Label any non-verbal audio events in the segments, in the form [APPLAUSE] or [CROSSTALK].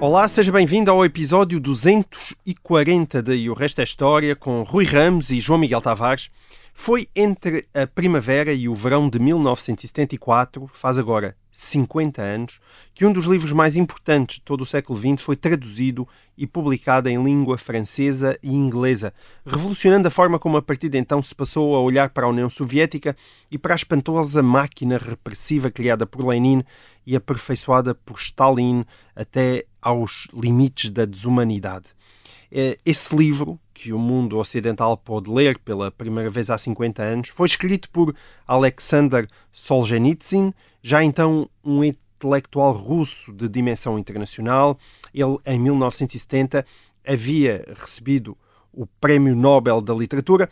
Olá, seja bem-vindo ao episódio 240 de E o Resto é História com Rui Ramos e João Miguel Tavares. Foi entre a primavera e o verão de 1974, faz agora 50 anos, que um dos livros mais importantes de todo o século XX foi traduzido e publicado em língua francesa e inglesa, revolucionando a forma como a partir de então se passou a olhar para a União Soviética e para a espantosa máquina repressiva criada por Lenin e aperfeiçoada por Stalin até aos limites da desumanidade. Esse livro, que o mundo ocidental pôde ler pela primeira vez há 50 anos, foi escrito por Alexander Solzhenitsyn, já então um intelectual russo de dimensão internacional. Ele, em 1970, havia recebido o Prémio Nobel da Literatura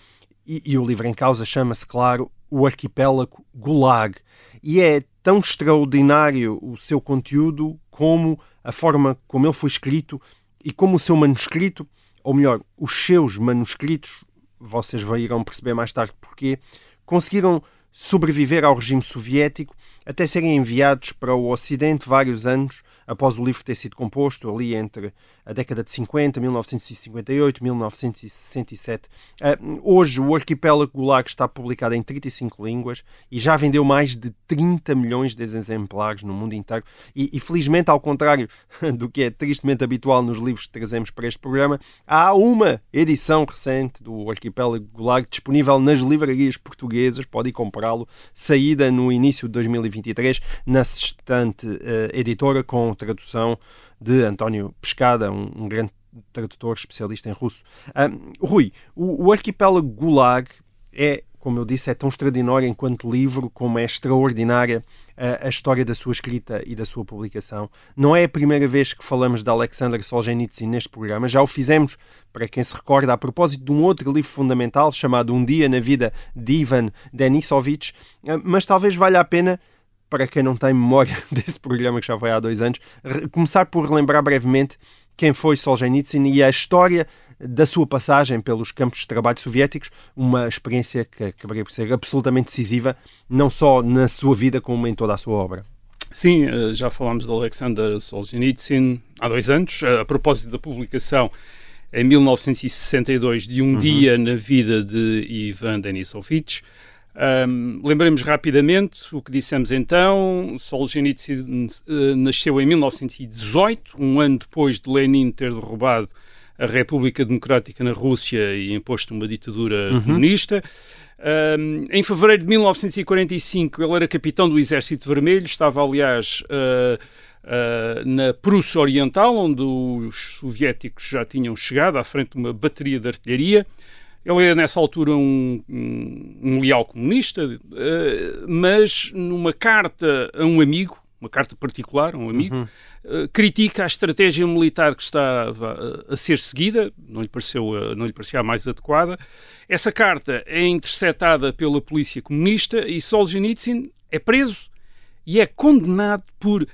e, e o livro em causa chama-se, claro, O Arquipélago Gulag. E é tão extraordinário o seu conteúdo como a forma como ele foi escrito e como o seu manuscrito, ou melhor, os seus manuscritos, vocês irão perceber mais tarde porquê, conseguiram sobreviver ao regime soviético até serem enviados para o Ocidente vários anos após o livro ter sido composto, ali entre a década de 50, 1958, 1967. Uh, hoje, o Arquipélago Gulag está publicado em 35 línguas e já vendeu mais de 30 milhões de exemplares no mundo inteiro. E, e, felizmente, ao contrário [LAUGHS] do que é tristemente habitual nos livros que trazemos para este programa, há uma edição recente do Arquipélago Gulag disponível nas livrarias portuguesas, pode ir comprá-lo, saída no início de 2023 na Sextante uh, Editora com tradução de António Pescada, um, um grande tradutor especialista em russo. Um, Rui, o, o arquipélago Gulag é, como eu disse, é tão extraordinário enquanto livro como é extraordinária a, a, história da sua escrita e da sua publicação. Não é a primeira vez que falamos de Alexander Solzhenitsyn neste programa, já o fizemos, para quem se recorda, a propósito de um outro livro fundamental chamado Um Dia na Vida de Ivan Denisovich, mas talvez valha a pena para quem não tem memória [LAUGHS] desse programa que já foi há dois anos, começar por relembrar brevemente quem foi Solzhenitsyn e a história da sua passagem pelos campos de trabalho soviéticos, uma experiência que acabaria por ser absolutamente decisiva, não só na sua vida, como em toda a sua obra. Sim, eh, já falámos de Alexander Solzhenitsyn há dois anos, a propósito da publicação em 1962 de Um uhum. Dia na Vida de Ivan Denisovich, um, lembremos rapidamente o que dissemos então. Solzhenitsyn uh, nasceu em 1918, um ano depois de Lenin ter derrubado a República Democrática na Rússia e imposto uma ditadura uhum. comunista. Um, em fevereiro de 1945, ele era capitão do Exército Vermelho, estava, aliás, uh, uh, na Prússia Oriental, onde os soviéticos já tinham chegado, à frente de uma bateria de artilharia. Ele é, nessa altura, um, um, um leal comunista, uh, mas numa carta a um amigo, uma carta particular a um amigo, uhum. uh, critica a estratégia militar que estava a, a ser seguida, não lhe, pareceu, não lhe parecia a mais adequada. Essa carta é interceptada pela polícia comunista e Solzhenitsyn é preso e é condenado por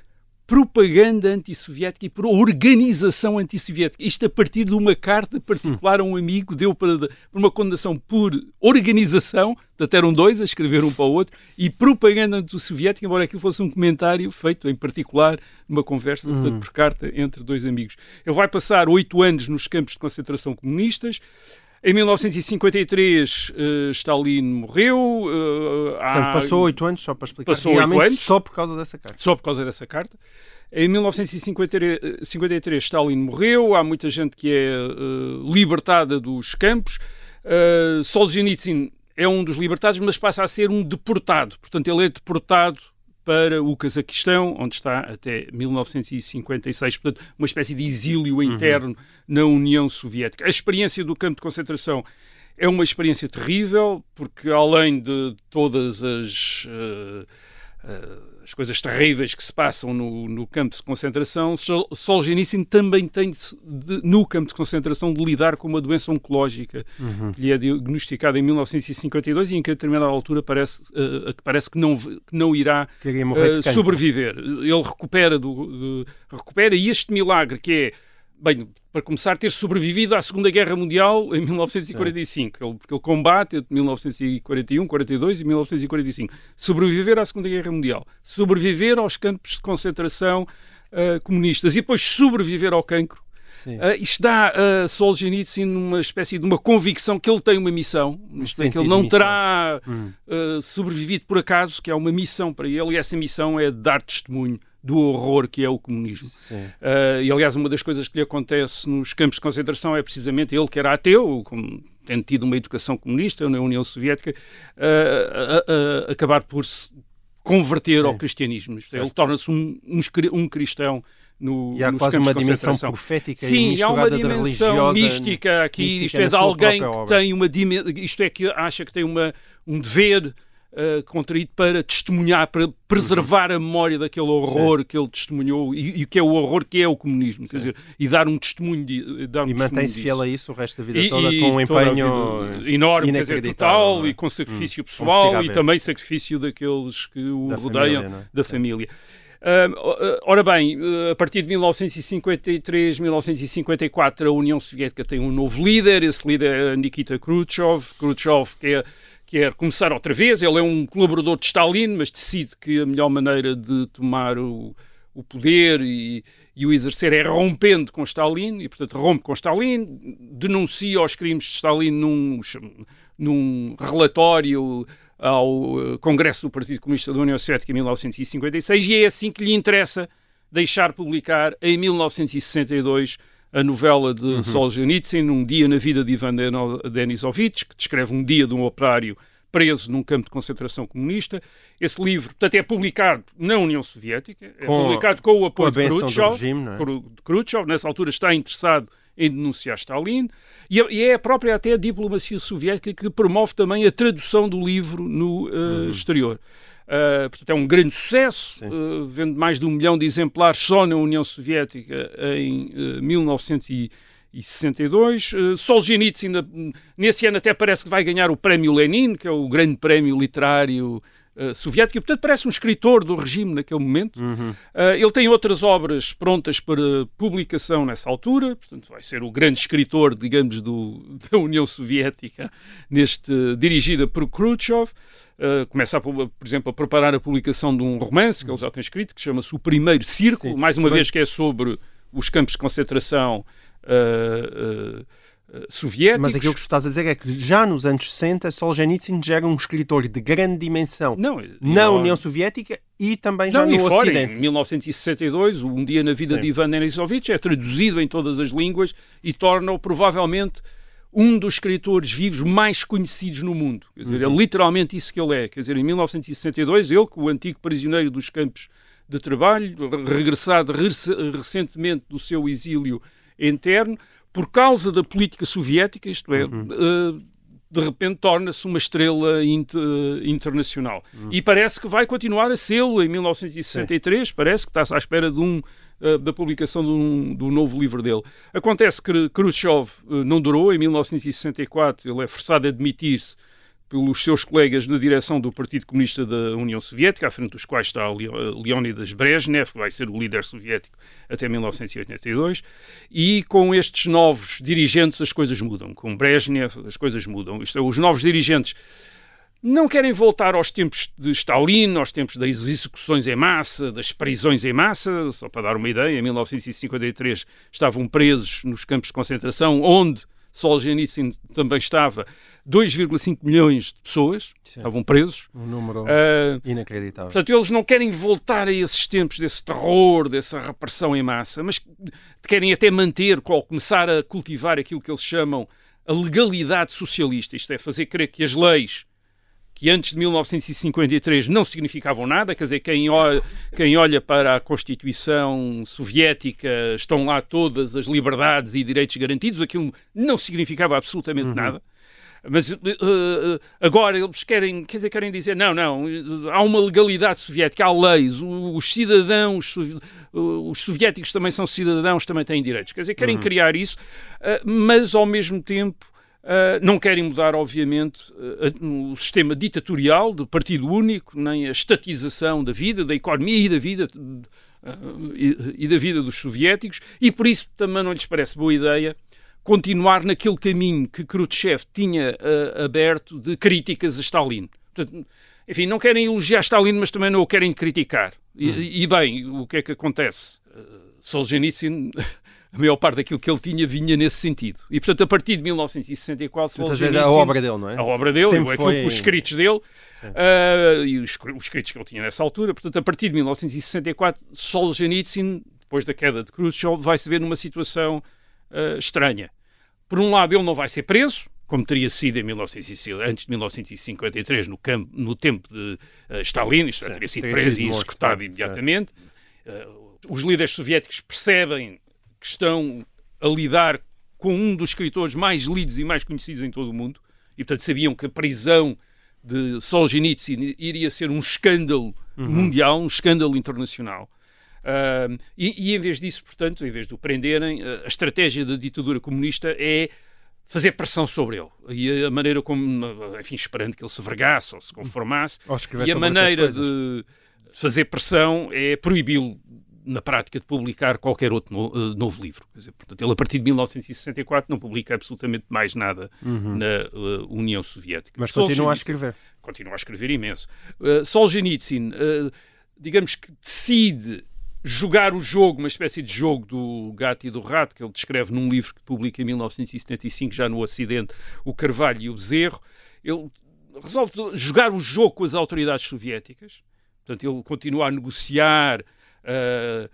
propaganda antissoviética e por organização antissoviética. Isto a partir de uma carta particular a um amigo, deu para, para uma condenação por organização, até eram dois a escrever um para o outro, e propaganda antissoviética, embora aquilo fosse um comentário feito em particular numa conversa hum. portanto, por carta entre dois amigos. Ele vai passar oito anos nos campos de concentração comunistas, em 1953, uh, Stalin morreu. Uh, Portanto, há... passou oito anos, só para explicar. Passou oito anos. Só por causa dessa carta. Só por causa dessa carta. Em 1953, Stalin morreu. Há muita gente que é uh, libertada dos campos. Uh, Solzhenitsyn é um dos libertados, mas passa a ser um deportado. Portanto, ele é deportado para o Cazaquistão, onde está até 1956, portanto, uma espécie de exílio uhum. interno uhum. na União Soviética. A experiência do campo de concentração é uma experiência terrível, porque além de todas as. Uh, uh, as coisas terríveis que se passam no, no campo de concentração, Sol, Solzhenitsyn também tem de, no campo de concentração de lidar com uma doença oncológica Uhum. que lhe é diagnosticada em 1952 e em que a determinada altura parece, uh, que parece que não, que não irá uh, sobreviver. Ele recupera, do, de- recupera e este milagre que é, bem, para começar, ter sobrevivido à Segunda Guerra Mundial em 1945, ele, porque ele combate entre 1941, 42 e 1945. Sobreviver à Segunda Guerra Mundial, sobreviver aos campos de concentração uh, comunistas e depois sobreviver ao cancro. Sim. Uh, isto dá a Solzhenitsyn uma espécie de uma convicção que ele tem uma missão, isto é, que ele não terá Hum. uh, sobrevivido por acaso, que é uma missão para ele, e essa missão é dar testemunho do horror que é o comunismo. Uh, e aliás, uma das coisas que lhe acontece nos campos de concentração é precisamente ele que era ateu, como tendo tido uma educação comunista na União Soviética, uh, acabar por se converter Sim. ao cristianismo. É, Certo. Ele torna-se um, um um cristão no, E há quase uma dimensão profética e Sim, há uma dimensão mística aqui, mística isto é, de alguém que obra. tem uma dimensão, isto é, que acha que tem uma, um dever uh, contraído para testemunhar, para preservar a memória daquele horror que ele testemunhou e, e que é o horror que é o comunismo, quer dizer, e dar um testemunho, de, dar um E mantém-se fiel a isso o resto da vida E- toda e com um empenho enorme, quer dizer, total é? e com sacrifício Hum, pessoal e também sacrifício daqueles que o Da rodeiam, família, é? da família. Ah, ora bem, a partir de 1953, 1954, a União Soviética tem um novo líder, esse líder é Nikita Khrushchev, Khrushchev quer, quer começar outra vez, ele é um colaborador de Stalin, mas decide que a melhor maneira de tomar o, o poder e, e o exercer é rompendo com Stalin, e portanto rompe com Stalin, denuncia os crimes de Stalin num, num relatório ao eh, Congresso do Partido Comunista da União Soviética em 1956 e é assim que lhe interessa deixar publicar em 1962 a novela de Uhum. Solzhenitsyn, Um Dia na Vida de Ivan Denisovich, que descreve um dia de um operário preso num campo de concentração comunista. Esse livro, portanto, é publicado na União Soviética, é Com- publicado com o com apoio de benção do Khrushchev, regime, é? De Khrushchev, nessa altura está interessado em denunciar Stalin, e é- e é a própria até a diplomacia soviética que promove também a tradução do livro no eh, exterior. Uh, portanto, é um grande sucesso, uh, vende mais de um milhão de exemplares só na União Soviética em uh, 1962. Uh, Solzhenitsyn, ainda, nesse ano, até parece que vai ganhar o Prémio Lenin, que é o grande prémio literário uh, soviético, e portanto parece um escritor do regime naquele momento. Uhum. Uh, ele tem outras obras prontas para publicação nessa altura, portanto vai ser o grande escritor, digamos, do, [LAUGHS] da União Soviética, neste, dirigida por Khrushchev. Uh, começa, a, por exemplo, a preparar a publicação de um romance que ele já tem escrito, que chama-se O Primeiro Círculo, Sim. mais uma Mas- vez que é sobre os campos de concentração soviéticos. Mas aquilo que estás a dizer é que já nos anos 60 Solzhenitsyn já era um escritor de grande dimensão Não, na não- União Soviética e também já Não, e no fora, Ocidente. em 1962, Um Dia na Vida Sim. de Ivan Denisovich é traduzido em todas as línguas e torna-o provavelmente um dos escritores vivos mais conhecidos no mundo. Quer dizer, Uhum. é literalmente isso que ele é. Quer dizer, em 1962, ele, que o antigo prisioneiro dos campos de trabalho, regressado rec- recentemente do seu exílio interno, por causa da política soviética, isto é, Uhum. eh, de repente torna-se uma estrela inter- internacional. Uhum. E parece que vai continuar a sê-lo em 1963, parece que está-se à espera de um, eh, da publicação de um, do novo livro dele. Acontece que Khrushchev eh, não durou, em 1964 ele é forçado a demitir-se pelos seus colegas na direção do Partido Comunista da União Soviética, à frente dos quais está Leo- Leonidas Brezhnev, que vai ser o líder soviético até 1982, e com estes novos dirigentes as coisas mudam. Com Brezhnev as coisas mudam. Isto é, os novos dirigentes não querem voltar aos tempos de Stalin, aos tempos das execuções em massa, das prisões em massa. Só para dar uma ideia, em 1953 estavam presos nos campos de concentração, onde Solzhenitsyn também estava, 2,5 milhões de pessoas estavam presos. Um número Ah, inacreditável. Portanto, eles não querem voltar a esses tempos desse terror, dessa repressão em massa, mas querem até manter, ou começar a cultivar aquilo que eles chamam a legalidade socialista, isto é, fazer crer que as leis que antes de 1953 não significavam nada, quer dizer, quem olha, quem olha para a Constituição Soviética estão lá todas as liberdades e direitos garantidos, aquilo não significava absolutamente nada. Mas uh, uh, agora eles querem, quer dizer, querem dizer, não, não, há uma legalidade soviética, há leis, os cidadãos, os soviéticos também são cidadãos, também têm direitos. Quer dizer, querem uhum. criar isso, mas ao mesmo tempo Uh, não querem mudar, obviamente, uh, o sistema ditatorial do partido único, nem a estatização da vida, da economia e da vida uh, e, e, da vida dos soviéticos, e por isso também não lhes parece boa ideia continuar naquele caminho que Khrushchev tinha aberto de críticas a Stalin. Portanto, enfim, não querem elogiar Stalin, mas também não o querem criticar. E, hum. e bem, o que é que acontece? Solzhenitsyn a maior parte daquilo que ele tinha vinha nesse sentido. E, portanto, a partir de 1964... Solzhenitsyn, a obra dele, não é? A obra dele, é foi... os escritos dele, uh, e os, os, escritos que ele tinha nessa altura. Portanto, a partir de 1964, Solzhenitsyn, depois da queda de Khrushchev, vai se ver numa situação uh, estranha. Por um lado, ele não vai ser preso, como teria sido em 1900, antes de 1953, no, campo, no tempo de uh, Stalin, isto é, teria sido preso e executado imediatamente. os líderes soviéticos percebem que estão a lidar com um dos escritores mais lidos e mais conhecidos em todo o mundo, e portanto sabiam que a prisão de Solzhenitsyn iria ser um escândalo uhum. mundial, um escândalo internacional. Uh, e, e, em vez disso, portanto, em vez de o prenderem, a estratégia da ditadura comunista é fazer pressão sobre ele. E a maneira como, enfim, esperando que ele se vergasse ou se conformasse, e a maneira de fazer pressão é proibi-lo na prática de publicar qualquer outro no, uh, novo livro. Dizer, portanto, ele a partir de 1964 não publica absolutamente mais nada uhum. na uh, União Soviética. Mas continua a escrever. Continua a escrever imenso. Uh, Solzhenitsyn, digamos que decide jogar o jogo, uma espécie de jogo do gato e do rato, que ele descreve num livro que publica em 1975, já no Ocidente, O Carvalho e o Bezerro. Ele resolve jogar o jogo com as autoridades soviéticas. Portanto, ele continua a negociar uh,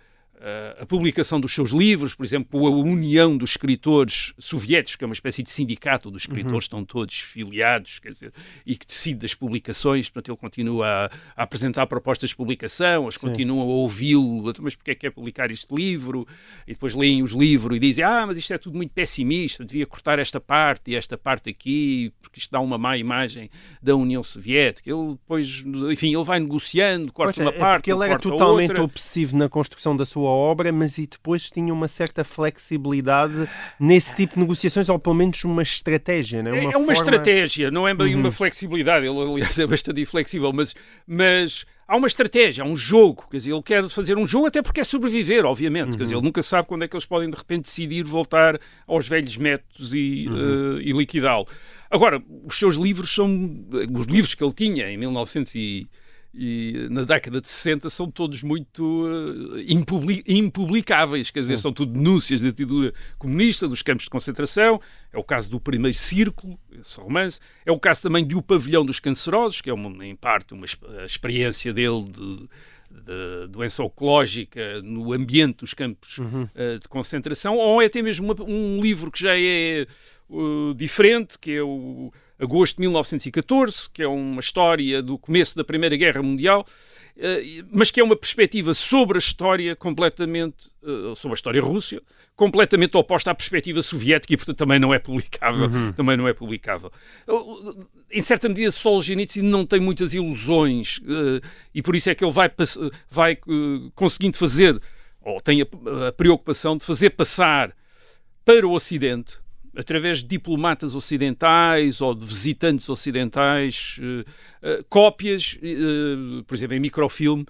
a publicação dos seus livros, por exemplo, a União dos Escritores Soviéticos, que é uma espécie de sindicato dos escritores, uhum. estão todos filiados, quer dizer, e que decide das publicações, portanto ele continua a, a apresentar propostas de publicação, Sim. continuam a ouvi-lo, mas porque é que quer publicar este livro? E depois leem os livros e dizem, ah, mas isto é tudo muito pessimista, devia cortar esta parte e esta parte aqui, porque isto dá uma má imagem da União Soviética. Ele depois, enfim, ele vai negociando, corta pois uma é, parte, porque ele era totalmente obsessivo na construção da sua obra, mas e depois tinha uma certa flexibilidade nesse tipo de negociações, ou pelo menos uma estratégia, não é? Uma é, é uma forma... estratégia, não é bem uhum. uma flexibilidade. Ele, aliás, é bastante inflexível, mas, mas há uma estratégia, há um jogo. Quer dizer, ele quer fazer um jogo até porque é sobreviver, obviamente. Uhum. Quer dizer, ele nunca sabe quando é que eles podem, de repente, decidir voltar aos velhos métodos e, uhum. uh, e liquidá-lo. Agora, os seus livros são... Os livros que ele tinha em 1900 e e na década de 60 são todos muito uh, impublicáveis, quer dizer, Sim. são tudo denúncias da ditadura comunista, dos campos de concentração. É o caso do Primeiro Círculo, esse romance. É o caso também de O Pavilhão dos Cancerosos, que é, uma, em parte, uma experiência dele de, de doença oncológica no ambiente dos campos uhum. uh, de concentração, ou é até mesmo uma, um livro que já é uh, diferente, que é o agosto de 1914, que é uma história do começo da Primeira Guerra Mundial, eh, mas que é uma perspectiva sobre a história completamente, eh, sobre a história russa, completamente oposta à perspectiva soviética e, portanto, também não é publicável. Uhum. Também não é publicável. Em certa medida, Solzhenitsyn não tem muitas ilusões eh, e por isso é que ele vai, vai conseguindo fazer, ou tem a preocupação de fazer passar para o Ocidente através de diplomatas ocidentais ou de visitantes ocidentais, uh, uh, cópias, uh, por exemplo, em microfilme,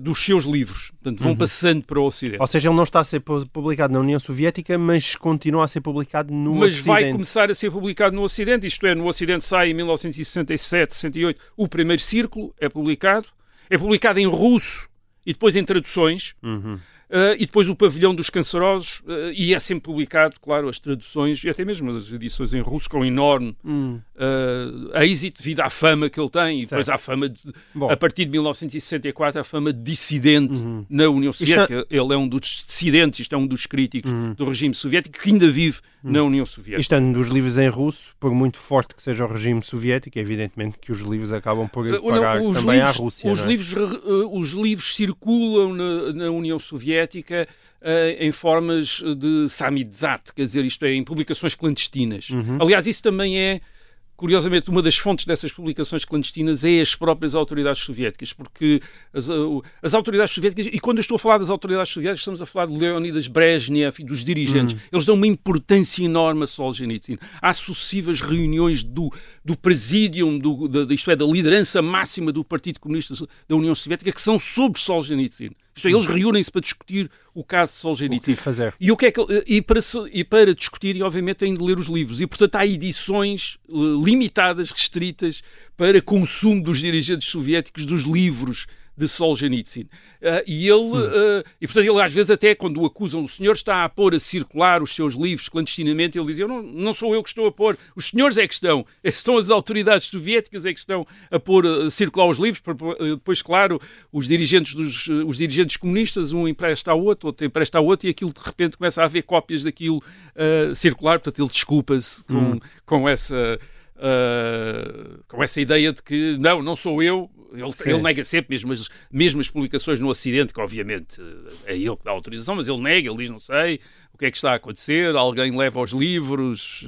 dos seus livros. Portanto, vão uhum. passando para o Ocidente. Ou seja, ele não está a ser publicado na União Soviética, mas continua a ser publicado no mas Ocidente. Mas vai começar a ser publicado no Ocidente, isto é, no Ocidente sai em 1967, 68, o primeiro círculo é publicado, é publicado em russo e depois em traduções. Uhum. Uh, e depois o Pavilhão dos Cancerosos, uh, e é sempre publicado, claro, as traduções e até mesmo as edições em russo com enorme hum. uh, êxito devido à fama que ele tem e depois à fama, de, a partir de 1964, a fama de dissidente uhum. na União Soviética. É... Ele é um dos dissidentes, isto é um dos críticos uhum. do regime soviético que ainda vive uhum. na União Soviética. Estando dos livros em russo, por muito forte que seja o regime soviético, é evidentemente que os livros acabam por pagar não, também livros, à Rússia. Os, é? livros, os livros circulam na, na União Soviética uh, em formas de samidzat, quer dizer, isto é, em publicações clandestinas. Uhum. Aliás, isso também é curiosamente, uma das fontes dessas publicações clandestinas é as próprias autoridades soviéticas, porque as, uh, as autoridades soviéticas, e quando eu estou a falar das autoridades soviéticas, estamos a falar de Leonidas Brezhnev e dos dirigentes, Hum. eles dão uma importância enorme a Solzhenitsyn. Há sucessivas reuniões do, do presidium, do, da, isto é, da liderança máxima do Partido Comunista da União Soviética, que são sobre Solzhenitsyn. Isto é, eles reúnem-se para discutir o caso de O Solzhenitsyn. que fazer? E, o que é que, e, para, e para discutir, obviamente, têm de ler os livros. E, portanto, há edições eh, limitadas, restritas, para consumo dos dirigentes soviéticos dos livros de Solzhenitsyn. Ah, e ele, ah, e portanto, ele às vezes até quando o acusam, o senhor está a pôr a circular os seus livros clandestinamente, ele diz, eu não, não sou eu que estou a pôr, os senhores é que estão, [LAUGHS] são as autoridades soviéticas é que estão a pôr a circular os livros, depois, claro, os dirigentes, dos, os dirigentes comunistas, um empresta ao outro, outro empresta ao outro, e aquilo de repente começa a haver cópias daquilo ah, circular, portanto ele desculpa-se com, com essa... ah, com essa ideia de que não, não sou eu, ele, ele nega sempre, mesmo as, mesmo as publicações no Ocidente, que obviamente é ele que dá autorização, mas ele nega, ele diz não sei o que é que está a acontecer, alguém leva os livros,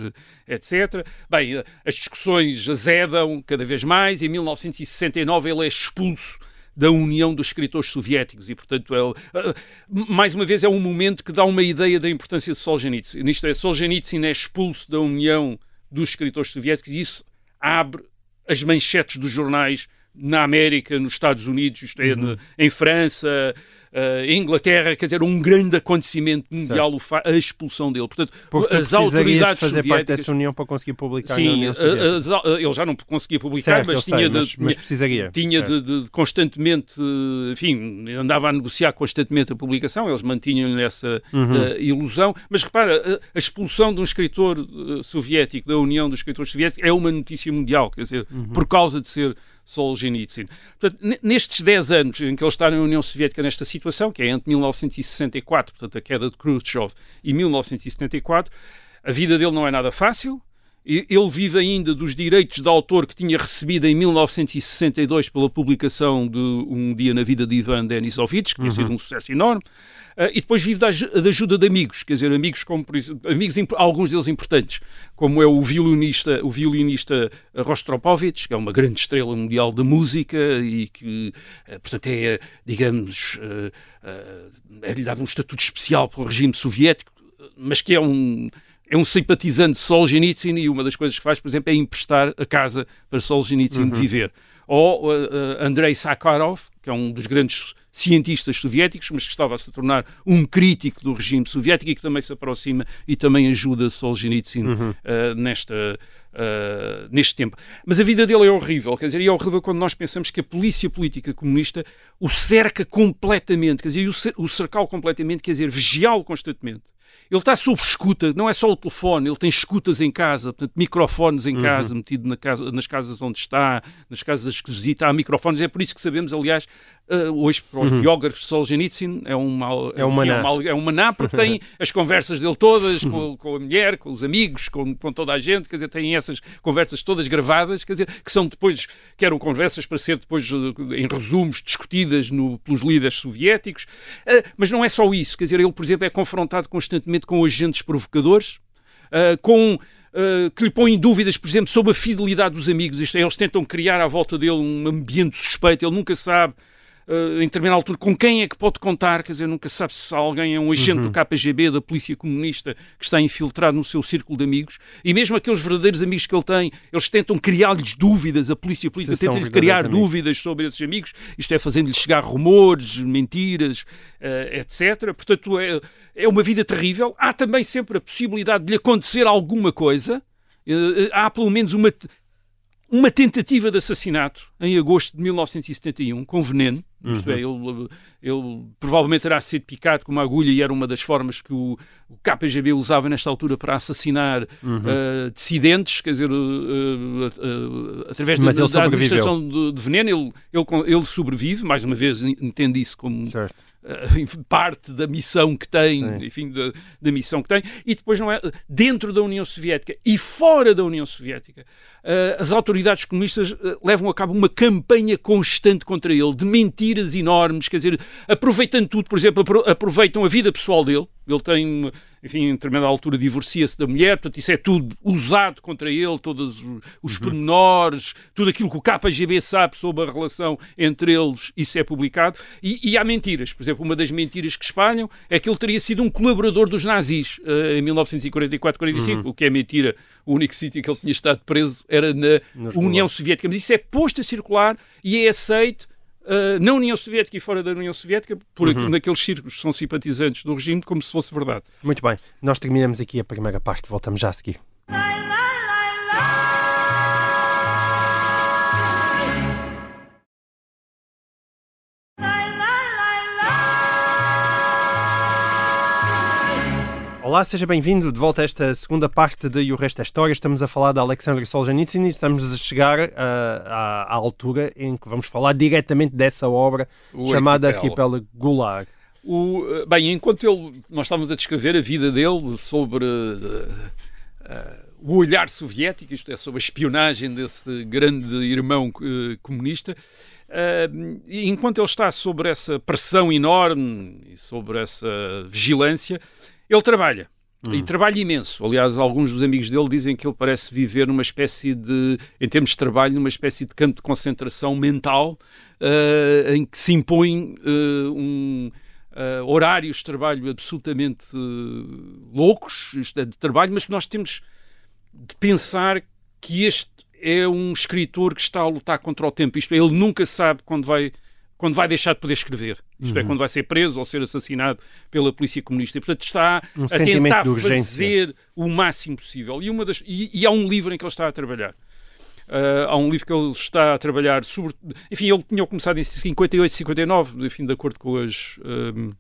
eh, etc. Bem, eh, as discussões azedam cada vez mais, e em 1969 ele é expulso da União dos Escritores Soviéticos e, portanto, é, eh, mais uma vez é um momento que dá uma ideia da importância de Solzhenitsyn. Isto é, Solzhenitsyn é expulso da União dos Escritores Soviéticos e isso abre as manchetes dos jornais na América, nos Estados Unidos, é, no- em França, eh, em Inglaterra, quer dizer, um grande acontecimento mundial a expulsão dele. Portanto, Porque as autoridades fazer parte dessa união para conseguir publicar Sim, eh, ele já não conseguia publicar, Certo, mas tinha sei, de, mas, mas tinha- precisaria. tinha Certo. de, de constantemente, eh, enfim, andava a negociar constantemente a publicação, eles mantinham-lhe essa Uhum. eh, ilusão. Mas repara, a, expulsão de um escritor eh, soviético da União dos Escritores Soviéticos é uma notícia mundial, quer dizer, Uhum. por causa de ser Solzhenitsyn. Portanto, ne- nestes 10 anos em que ele está na União Soviética nesta situação, que é entre 1964, portanto a queda de Khrushchev, e 1974, a vida dele não é nada fácil. Ele vive ainda dos direitos de autor que tinha recebido em 1962 pela publicação de Um Dia na Vida de Ivan Denisovich, que tinha sido um sucesso enorme. Ah, e depois vive da, da ajuda de amigos, quer dizer, amigos como amigos, alguns deles importantes, como é o violinista, o violinista Rostropovich, que é uma grande estrela mundial da música e que, ah, portanto, é, digamos, ah, é-lhe dado um estatuto especial pelo regime soviético, mas que é um é um simpatizante de Solzhenitsyn e uma das coisas que faz, por exemplo, é emprestar a casa para Solzhenitsyn viver. Ou uh, uh, Andrei Sakharov, que é um dos grandes cientistas soviéticos, mas que estava a se tornar um crítico do regime soviético e que também se aproxima e também ajuda Solzhenitsyn uh, nesta, uh, neste tempo. Mas a vida dele é horrível, quer dizer, e é horrível quando nós pensamos que a polícia política comunista o cerca completamente, quer dizer, o cercá-lo completamente, quer dizer, vigiá-lo constantemente. Ele está sob escuta, não é só o telefone, ele tem escutas em casa, portanto, microfones em casa, metido na casa, nas casas onde está, nas casas que visita, há microfones. É por isso que sabemos, aliás, eh, hoje, para os biógrafos de Solzhenitsyn, é um, mal, É um maná. mal- é um maná, porque tem [LAUGHS] as conversas dele todas com, com a mulher, com os amigos, com, com toda a gente, quer dizer, tem essas conversas todas gravadas, quer dizer, que são depois, que eram conversas para ser depois, eh, em resumos, discutidas no- pelos líderes soviéticos. Eh, mas não é só isso, quer dizer, ele, por exemplo, é confrontado constantemente com agentes provocadores, eh, com eh, que lhe põem dúvidas, por exemplo, sobre a fidelidade dos amigos. Isto é, eles tentam criar à volta dele um ambiente suspeito, ele nunca sabe. Eh, em determinada altura, com quem é que pode contar? Quer dizer, nunca sabe se alguém é um agente do KGB, da polícia comunista, que está infiltrado no seu círculo de amigos. E mesmo aqueles verdadeiros amigos que ele tem, eles tentam criar-lhes dúvidas, a polícia política Se são tenta criar amigos. dúvidas sobre esses amigos, isto é, fazendo-lhes chegar rumores, mentiras, eh, etc. Portanto, é, é uma vida terrível. Há também sempre a possibilidade de lhe acontecer alguma coisa. Eh, há pelo menos uma, uma tentativa de assassinato em agosto de 1971, com veneno. Isto é, ele, ele provavelmente terá sido picado com uma agulha e era uma das formas que o, o KGB usava nesta altura para assassinar eh, dissidentes, quer dizer, eh, eh, através da, da administração de, de veneno, ele, ele, ele sobrevive, mais uma vez entende isso como Certo. [LAUGHS] parte da missão que tem, Sim. enfim, da, da missão que tem, e depois não é dentro da União Soviética e fora da União Soviética, eh, as autoridades comunistas eh, levam a cabo uma campanha constante contra ele, de mentiras mentiras enormes, quer dizer, aproveitando tudo, por exemplo, aproveitam a vida pessoal dele, ele tem, enfim, em determinada altura divorcia-se da mulher, portanto isso é tudo usado contra ele, todos os, uhum. pormenores, tudo aquilo que o KGB sabe sobre a relação entre eles, isso é publicado. E, e, há mentiras, por exemplo, uma das mentiras que espalham é que ele teria sido um colaborador dos nazis uh, em 1944-45, uhum. o que é mentira. O único sítio que ele tinha estado preso era na União Soviética. Mas isso é posto a circular e é aceito uh, na União Soviética e fora da União Soviética, por uhum. naqueles círculos que são simpatizantes do regime, como se fosse verdade. Muito bem, nós terminamos aqui a primeira parte, voltamos já a seguir. Olá, seja bem-vindo de volta a esta segunda parte de E o Resto da História. Estamos a falar de Alexander Solzhenitsyn e estamos a chegar uh, à, à, altura em que vamos falar diretamente dessa obra o chamada Arquipélago Gulag. O, eh, bem, enquanto ele, nós estávamos a descrever a vida dele sobre uh, uh, o olhar soviético, isto é, sobre a espionagem desse grande irmão comunista, enquanto ele está sobre essa pressão enorme e sobre essa vigilância, ele trabalha. Hum. E trabalha imenso. Aliás, alguns dos amigos dele dizem que ele parece viver numa espécie de, em termos de trabalho, numa espécie de campo de concentração mental uh, em que se impõe uh, um, uh, horários de trabalho absolutamente loucos é, de trabalho, mas que nós temos de pensar que este é um escritor que está a lutar contra o tempo. Isto é, ele nunca sabe quando vai quando vai deixar de poder escrever. Isto é, uhum. é, quando vai ser preso ou ser assassinado pela polícia comunista. E, portanto, está um a tentar fazer o máximo possível. E, uma das, e, e, há um livro em que ele está a trabalhar. Uh, há um livro que ele está a trabalhar sobre... Enfim, ele tinha começado em 58, 59, enfim, de acordo com as... Um,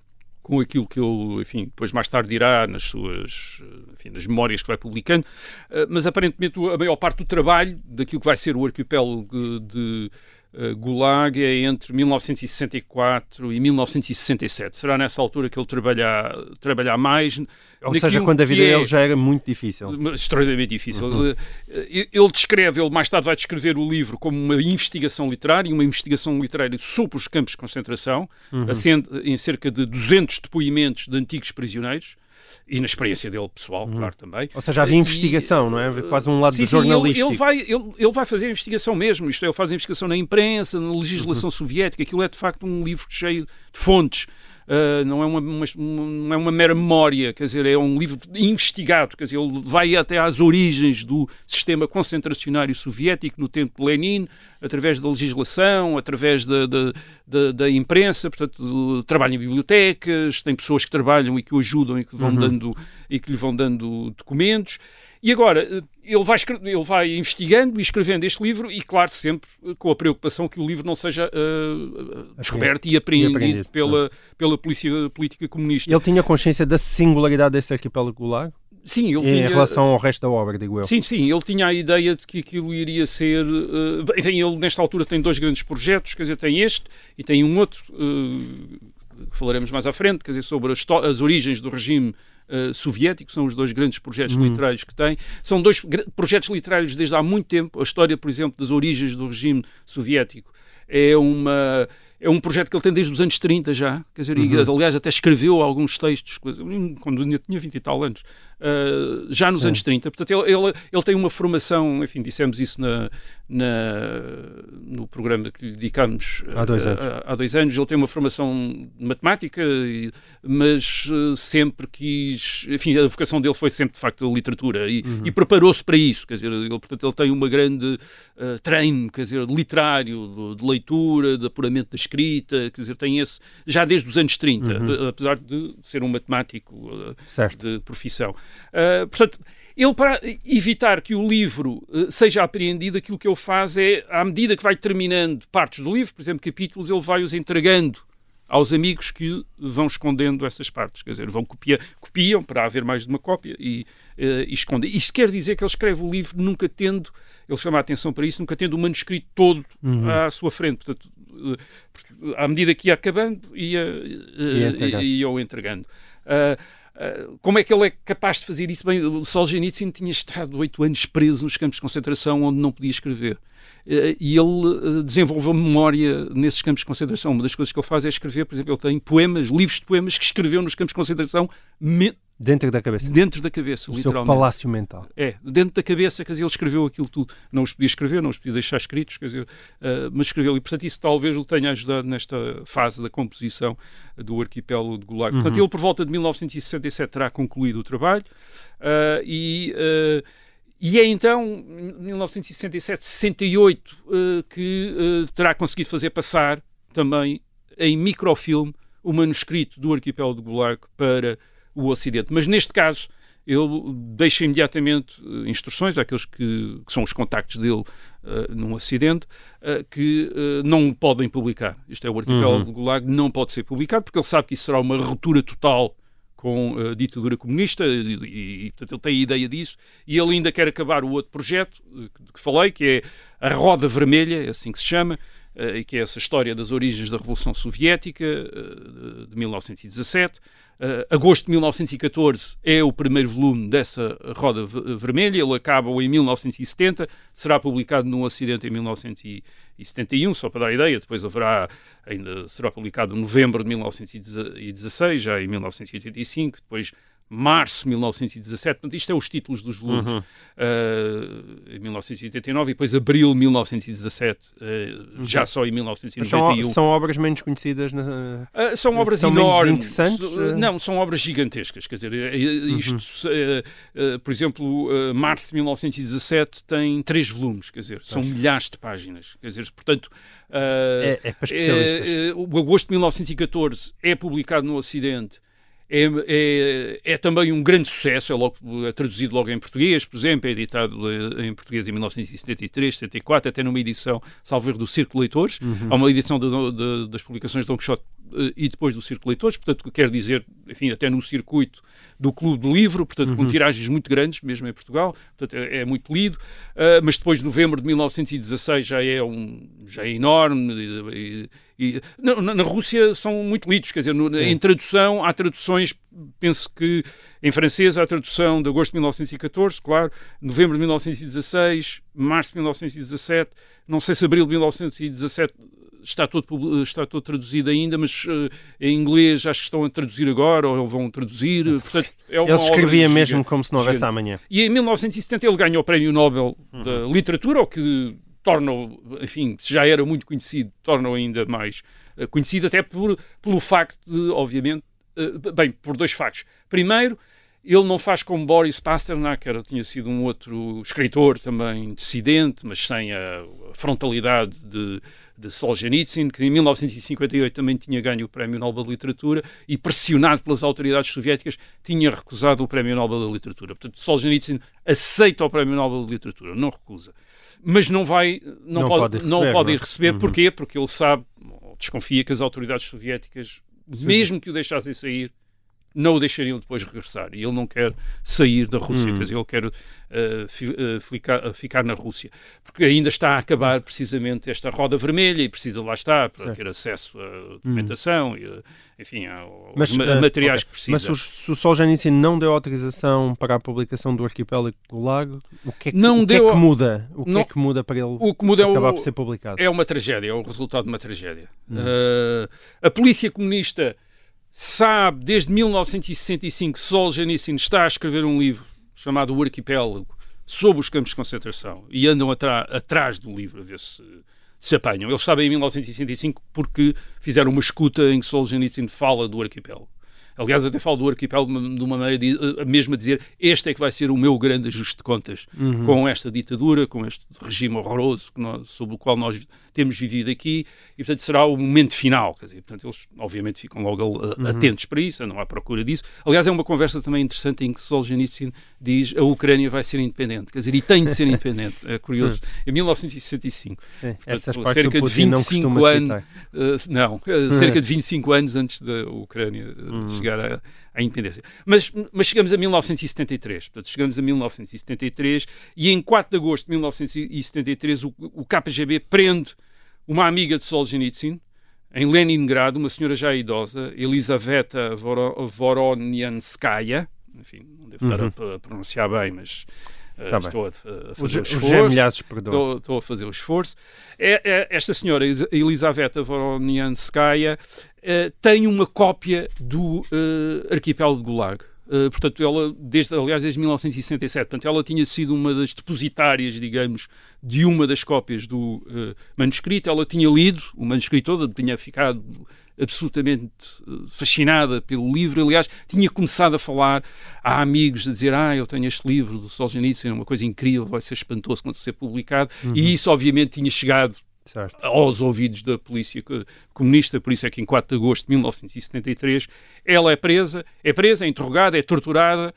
com aquilo que ele, enfim, depois mais tarde dirá nas suas, enfim, nas memórias que vai publicando, mas aparentemente a maior parte do trabalho daquilo que vai ser o arquipélago de, uh, Gulag é entre 1964 e 1967. Será nessa altura que ele trabalhar, trabalhar mais. Ou seja, quando a vida é dele já era muito difícil. Extremamente difícil. Uhum. Eh, ele descreve, ele mais tarde vai descrever o livro como uma investigação literária, uma investigação literária sobre os campos de concentração, uhum. em cerca de 200 depoimentos de antigos prisioneiros e na experiência dele pessoal, uhum. claro, também. Ou seja, havia investigação, e, não é? Quase um lado sim, jornalístico. Ele, ele, vai, ele, ele vai fazer a investigação mesmo, isto é, ele faz a investigação na imprensa, na legislação uhum. soviética, aquilo é de facto um livro cheio de fontes. Uh, não, é uma, uma, não é uma mera memória, quer dizer, é um livro investigado, quer dizer, ele vai até às origens do sistema concentracionário soviético no tempo de Lenin, através da legislação, através da, da, da, da imprensa, portanto, trabalha em bibliotecas, tem pessoas que trabalham e que o ajudam e que, vão uhum. dando, e que lhe vão dando documentos. E agora, ele vai, ele vai investigando e escrevendo este livro e, claro, sempre com a preocupação que o livro não seja uh, descoberto e apreendido, e apreendido. Pela, pela polícia, política comunista. Ele tinha consciência da singularidade desse arquipélago Gulag? Sim, ele em tinha... relação ao resto da obra, digo eu. Sim, sim, ele tinha a ideia de que aquilo iria ser. Uh, enfim, ele nesta altura tem dois grandes projetos, quer dizer, tem este e tem um outro, uh, que falaremos mais à frente, quer dizer, sobre as, as origens do regime uh, soviético, são os dois grandes projetos uhum. literários que tem. São dois projetos literários desde há muito tempo. A história, por exemplo, das origens do regime soviético é uma é um projeto que ele tem desde os anos 30 já, quer dizer, uhum. e, aliás até escreveu alguns textos quando ainda tinha 20 e tal anos, uh, já nos Sim. anos 30. Portanto, ele, ele, ele, tem uma formação, enfim, dissemos isso na, na, no programa que lhe dedicamos há dois, anos. há dois anos. Ele tem uma formação de matemática, mas uh, sempre quis, enfim, a vocação dele foi sempre de facto a literatura e, uhum. e preparou-se para isso, quer dizer, ele, portanto, ele tem uma grande uh, treino, quer dizer, literário, de, de leitura, de apuramento da escrita, quer dizer, tem esse já desde os anos 30, uhum. apesar de ser um matemático de profissão. Uh, portanto, ele, para evitar que o livro uh, seja apreendido, aquilo que ele faz é, à medida que vai terminando partes do livro, por exemplo, capítulos, ele vai os entregando aos amigos que vão escondendo essas partes. Quer dizer, vão copiar, copiam para haver mais de uma cópia e, uh, e escondem. Isso quer dizer que ele escreve o livro nunca tendo, ele chama a atenção para isso, nunca tendo o manuscrito todo uhum. à sua frente. Portanto, uh, à medida que ia acabando, ia, uh, ia, ia o entregando. Uh, ah, como é que ele é capaz de fazer isso? Bem, o Solzhenitsyn tinha estado oito anos preso nos campos de concentração onde não podia escrever. eh, e ele eh, desenvolveu memória nesses campos de concentração. Uma das coisas que ele faz é escrever, por exemplo, ele tem poemas, livros de poemas que escreveu nos campos de concentração Dentro da cabeça. Dentro da cabeça, o literalmente. Seu palácio mental. É, dentro da cabeça, quer dizer, ele escreveu aquilo tudo. Não os podia escrever, não os podia deixar escritos, quer dizer, uh, mas escreveu. E, portanto, isso talvez o tenha ajudado nesta fase da composição do arquipélago de Gulag. Portanto, uhum. ele, por volta de 1967, terá concluído o trabalho uh, e... Uh, e é então, 1967, 68, que terá conseguido fazer passar também em microfilme o manuscrito do arquipélago de Gulag para o Ocidente. Mas neste caso, ele deixa imediatamente uh, instruções àqueles que, que, são os contactos dele uh, num acidente uh, que uh, não podem publicar. Isto é o arquipélago uhum. do Gulag, não pode ser publicado porque ele sabe que isso será uma ruptura total com a ditadura comunista e, e, e, portanto, ele tem a ideia disso e ele ainda quer acabar o outro projeto que, que falei, que é a Roda Vermelha, é assim que se chama, e que é essa história das origens da Revolução Soviética de 1917 Uh, agosto de 1914 é o primeiro volume dessa Roda Vermelha, ele acaba em 1970, será publicado no Ocidente em 1971, só para dar ideia, depois haverá, ainda será publicado em novembro de 1916, já em 1985, depois março de 1917. Portanto, isto é os títulos dos volumes. Uhum. Uh, em 1989 e depois abril de 1917, uh, uhum. já só em 1991. São, são, obras menos conhecidas? Na... Uh, são obras são enormes. interessantes? não, são obras gigantescas. Quer dizer, isto, uhum. por exemplo, março de 1917 tem três volumes, quer dizer, são milhares de páginas. Quer dizer, portanto, é, é para especialistas. o agosto de 1914 é publicado no Ocidente é, é, é, também um grande sucesso, é, logo, é, traduzido logo em português, por exemplo, é editado eh, em português em 1973, 74, até numa edição, salvo do Círculo Leitores, uhum. há uma edição de, de, das publicações de Don Quixote eh, e depois do Círculo Leitores, portanto, quer dizer, enfim, até no circuito do Clube do Livro, portanto, uhum. com tiragens muito grandes, mesmo em Portugal, portanto, é, é muito lido, uh, mas depois, de novembro de 1916, já é, um, já é enorme. E, e, na, na, Rússia são muito lidos, quer dizer, no, em tradução, há traduções, penso que em francês há tradução de agosto de 1914, claro, novembro de 1916, março de 1917, não sei se abril de 1917 está todo, está todo traduzido ainda, mas uh, em inglês acho que estão a traduzir agora, ou vão traduzir. Portanto, é uma ele escrevia mesmo gigante, como se não houvesse amanhã. E em 1970 ele ganhou o Prémio Nobel uhum. da Literatura, o que torna, enfim, já era muito conhecido, torna-o ainda mais uh, conhecido, até por, pelo facto de, obviamente, uh, bem, por dois factos. Primeiro, ele não faz como Boris Pasternak, que era, tinha sido um outro escritor também dissidente, mas sem a frontalidade de, de Solzhenitsyn, que em 1958 também tinha ganho o Prémio Nobel de Literatura e, pressionado pelas autoridades soviéticas, tinha recusado o Prémio Nobel de Literatura. Portanto, Solzhenitsyn aceita o Prémio Nobel de Literatura, não recusa. Mas não vai, não, não pode, pode receber, não pode ir é? receber. Uhum. Porquê? Porque ele sabe, desconfia que as autoridades soviéticas, Sim. mesmo que o deixassem sair, não o deixariam depois regressar. E ele não quer sair da Rússia, hum. quer dizer, ele quer uh, fi, uh, ficar, uh, ficar, na Rússia. Porque ainda está a acabar precisamente esta roda vermelha e precisa lá estar para certo. ter acesso à documentação hum. e, enfim, ao, mas, a materiais okay. que precisa. Mas se o Solzhenitsyn não deu autorização para a publicação do arquipélago do lago, o que é que, não deu, que, é que muda? O que é não, é que muda para ele o que muda acabar é o, por ser publicado? É uma tragédia, é o resultado de uma tragédia. Hum. a polícia comunista sabe desde 1965 que Solzhenitsyn está a escrever um livro chamado O Arquipélago sobre os campos de concentração e andam atrás do livro a ver se se apanham. Eles sabem em 1965 porque fizeram uma escuta em que Solzhenitsyn fala do arquipélago. Aliás, até falo do arquipélago de uma maneira de, uh, mesmo a dizer este é que vai ser o meu grande ajuste de contas uhum. com esta ditadura, com este regime horroroso nós, sobre o qual nós temos vivido aqui e, portanto, será o momento final. Quer dizer, portanto, eles, obviamente, ficam logo uhum. atentos para isso, não há procura disso. Aliás, é uma conversa também interessante em que Solzhenitsyn diz a Ucrânia vai ser independente, quer dizer, e tem de ser [LAUGHS] independente. É curioso. Uhum. Em 1965. Sim, portanto, cerca de 25 anos. Uh, não, uh, cerca de 25 anos antes da Ucrânia uh, chegar à, à independência. Mas, mas chegamos a 1973. Portanto, chegamos a 1973 e em 4 de agosto de 1973 o, o KGB prende uma amiga de Solzhenitsyn, em Leningrado, uma senhora já idosa, Elisaveta Voronyanskaya, enfim, não devo estar uhum. a, a, pronunciar bem, mas Uh, estou a, a Os, fazer o os esforço. gemilhaços perdoam. Estou, estou a fazer o esforço. É, é- esta senhora, Elis- Elisaveta Voronianskaya, eh, tem uma cópia do eh, arquipélago de Gulag. Eh, portanto, ela, desde, aliás, desde 1967, portanto, ela tinha sido uma das depositárias, digamos, de uma das cópias do eh, manuscrito. Ela tinha lido o manuscrito todo, tinha ficado absolutamente eh, fascinada pelo livro. Aliás, tinha começado a falar a amigos, a dizer: Ah, eu tenho este livro do Solzhenitsyn, é uma coisa incrível, vai ser espantoso quando ser publicado. E isso, obviamente, tinha chegado Certo. aos ouvidos da polícia co- comunista, por isso é que em 4 de agosto de 1973 ela é presa, é presa, é interrogada, é torturada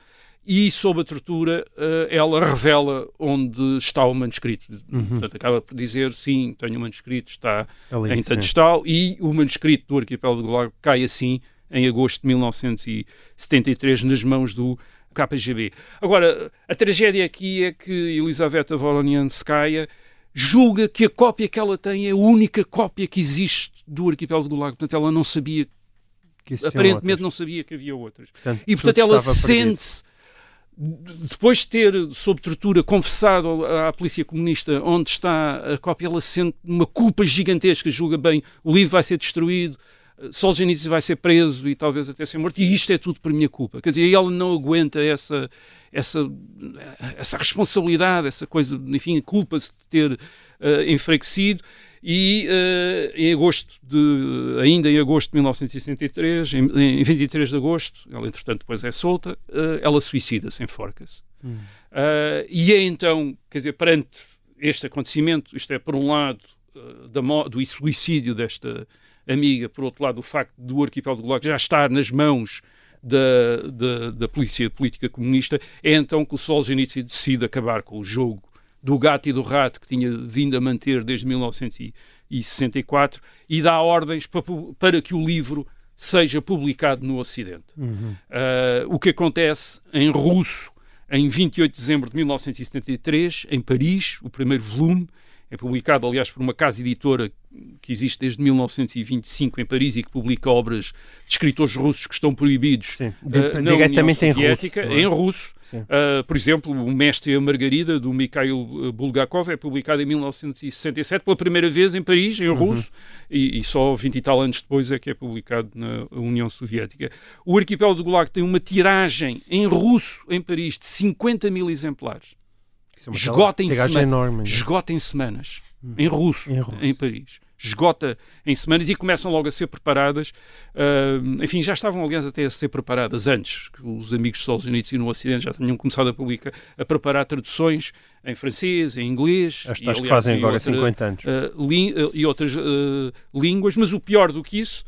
e sob a tortura eh, ela revela onde está o manuscrito. Portanto, acaba por dizer, sim, tenho o manuscrito, está Ali, em sim. Tadestal e o manuscrito do arquipélago do Gulag cai assim em agosto de 1973 nas mãos do KGB. Agora, a tragédia aqui é que Elisaveta Voronianskaya julga que a cópia que ela tem é a única cópia que existe do arquipélago do Gulag. Portanto, ela não sabia, aparentemente não sabia que havia outras. Portanto, E, portanto, ela sente-se, depois de ter, sob tortura, confessado à polícia comunista onde está a cópia, ela sente uma culpa gigantesca, julga bem, o livro vai ser destruído, Solzhenitsyn vai ser preso e talvez até ser morto, e isto é tudo por minha culpa. Quer dizer, ela não aguenta essa, essa, essa responsabilidade, essa coisa, enfim, culpa-se de ter eh, enfraquecido, e eh, em agosto de, ainda em agosto de 1963, em, em 23 de agosto, ela entretanto depois é solta, eh, ela suicida-se, enforca-se. Eh, e é então, quer dizer, perante este acontecimento, isto é, por um lado, da do suicídio desta amiga, por outro lado, o facto do arquipélago do Gulag já estar nas mãos da, da, da polícia política comunista, é então que o Solzhenitsyn decide acabar com o jogo do gato e do rato que tinha vindo a manter desde 1964 e dá ordens para, para que o livro seja publicado no Ocidente. Ah, o que acontece em russo em 28 de dezembro de 1973, em Paris, o primeiro volume, é publicado, aliás, por uma casa editora que existe desde 1925 em Paris e que publica obras de escritores russos que estão proibidos Sim, eh, na diretamente em União russo, Soviética, não é? em russo. Uh, por exemplo, O Mestre e a Margarida, do Mikhail uh, Bulgakov, é publicado em 1967 pela primeira vez em Paris, Uhum. em russo, e, e só 20 e tal anos depois é que é publicado na União Soviética. O Arquipélago do Gulag tem uma tiragem em russo em Paris de 50 mil exemplares. É Esgota em, semana- enorme. esgota em semanas. Em russo, Em russo. em Paris. Esgota em semanas e começam logo a ser preparadas. ah, enfim, já estavam, aliás, até a ser preparadas antes. que Os amigos de Solzhenitsyn no Ocidente já tinham começado a publicar, a preparar traduções em francês, em inglês. As e, tais que fazem em agora outra- 50 anos. ah, lin- ah, e outras línguas, mas o pior do que isso,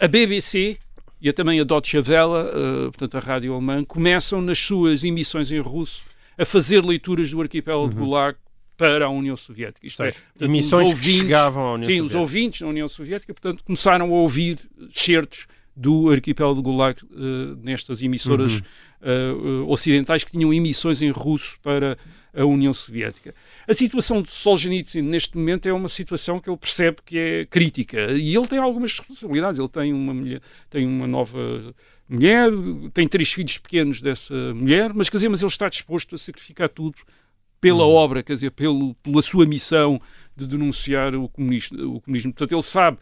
a BBC e também a Deutsche Welle, ah, portanto a rádio alemã, começam nas suas emissões em russo a fazer leituras do arquipélago de Gulag para a União Soviética. Isto é, Uhum. Portanto, Emissões os que ouvintes- chegavam à União Sim, os Soviética. ouvintes na União Soviética, portanto, começaram a ouvir certos do arquipélago do Gulag eh, nestas emissoras Uhum. eh, ocidentais que tinham emissões em russo para a União Soviética. A situação de Solzhenitsyn neste momento é uma situação que ele percebe que é crítica e ele tem algumas responsabilidades. Ele tem uma mulher, tem uma nova mulher, tem três filhos pequenos dessa mulher, mas quer dizer, mas ele está disposto a sacrificar tudo pela obra, quer dizer, pelo, pela sua missão de denunciar o comunismo, o comunismo. Portanto, ele sabe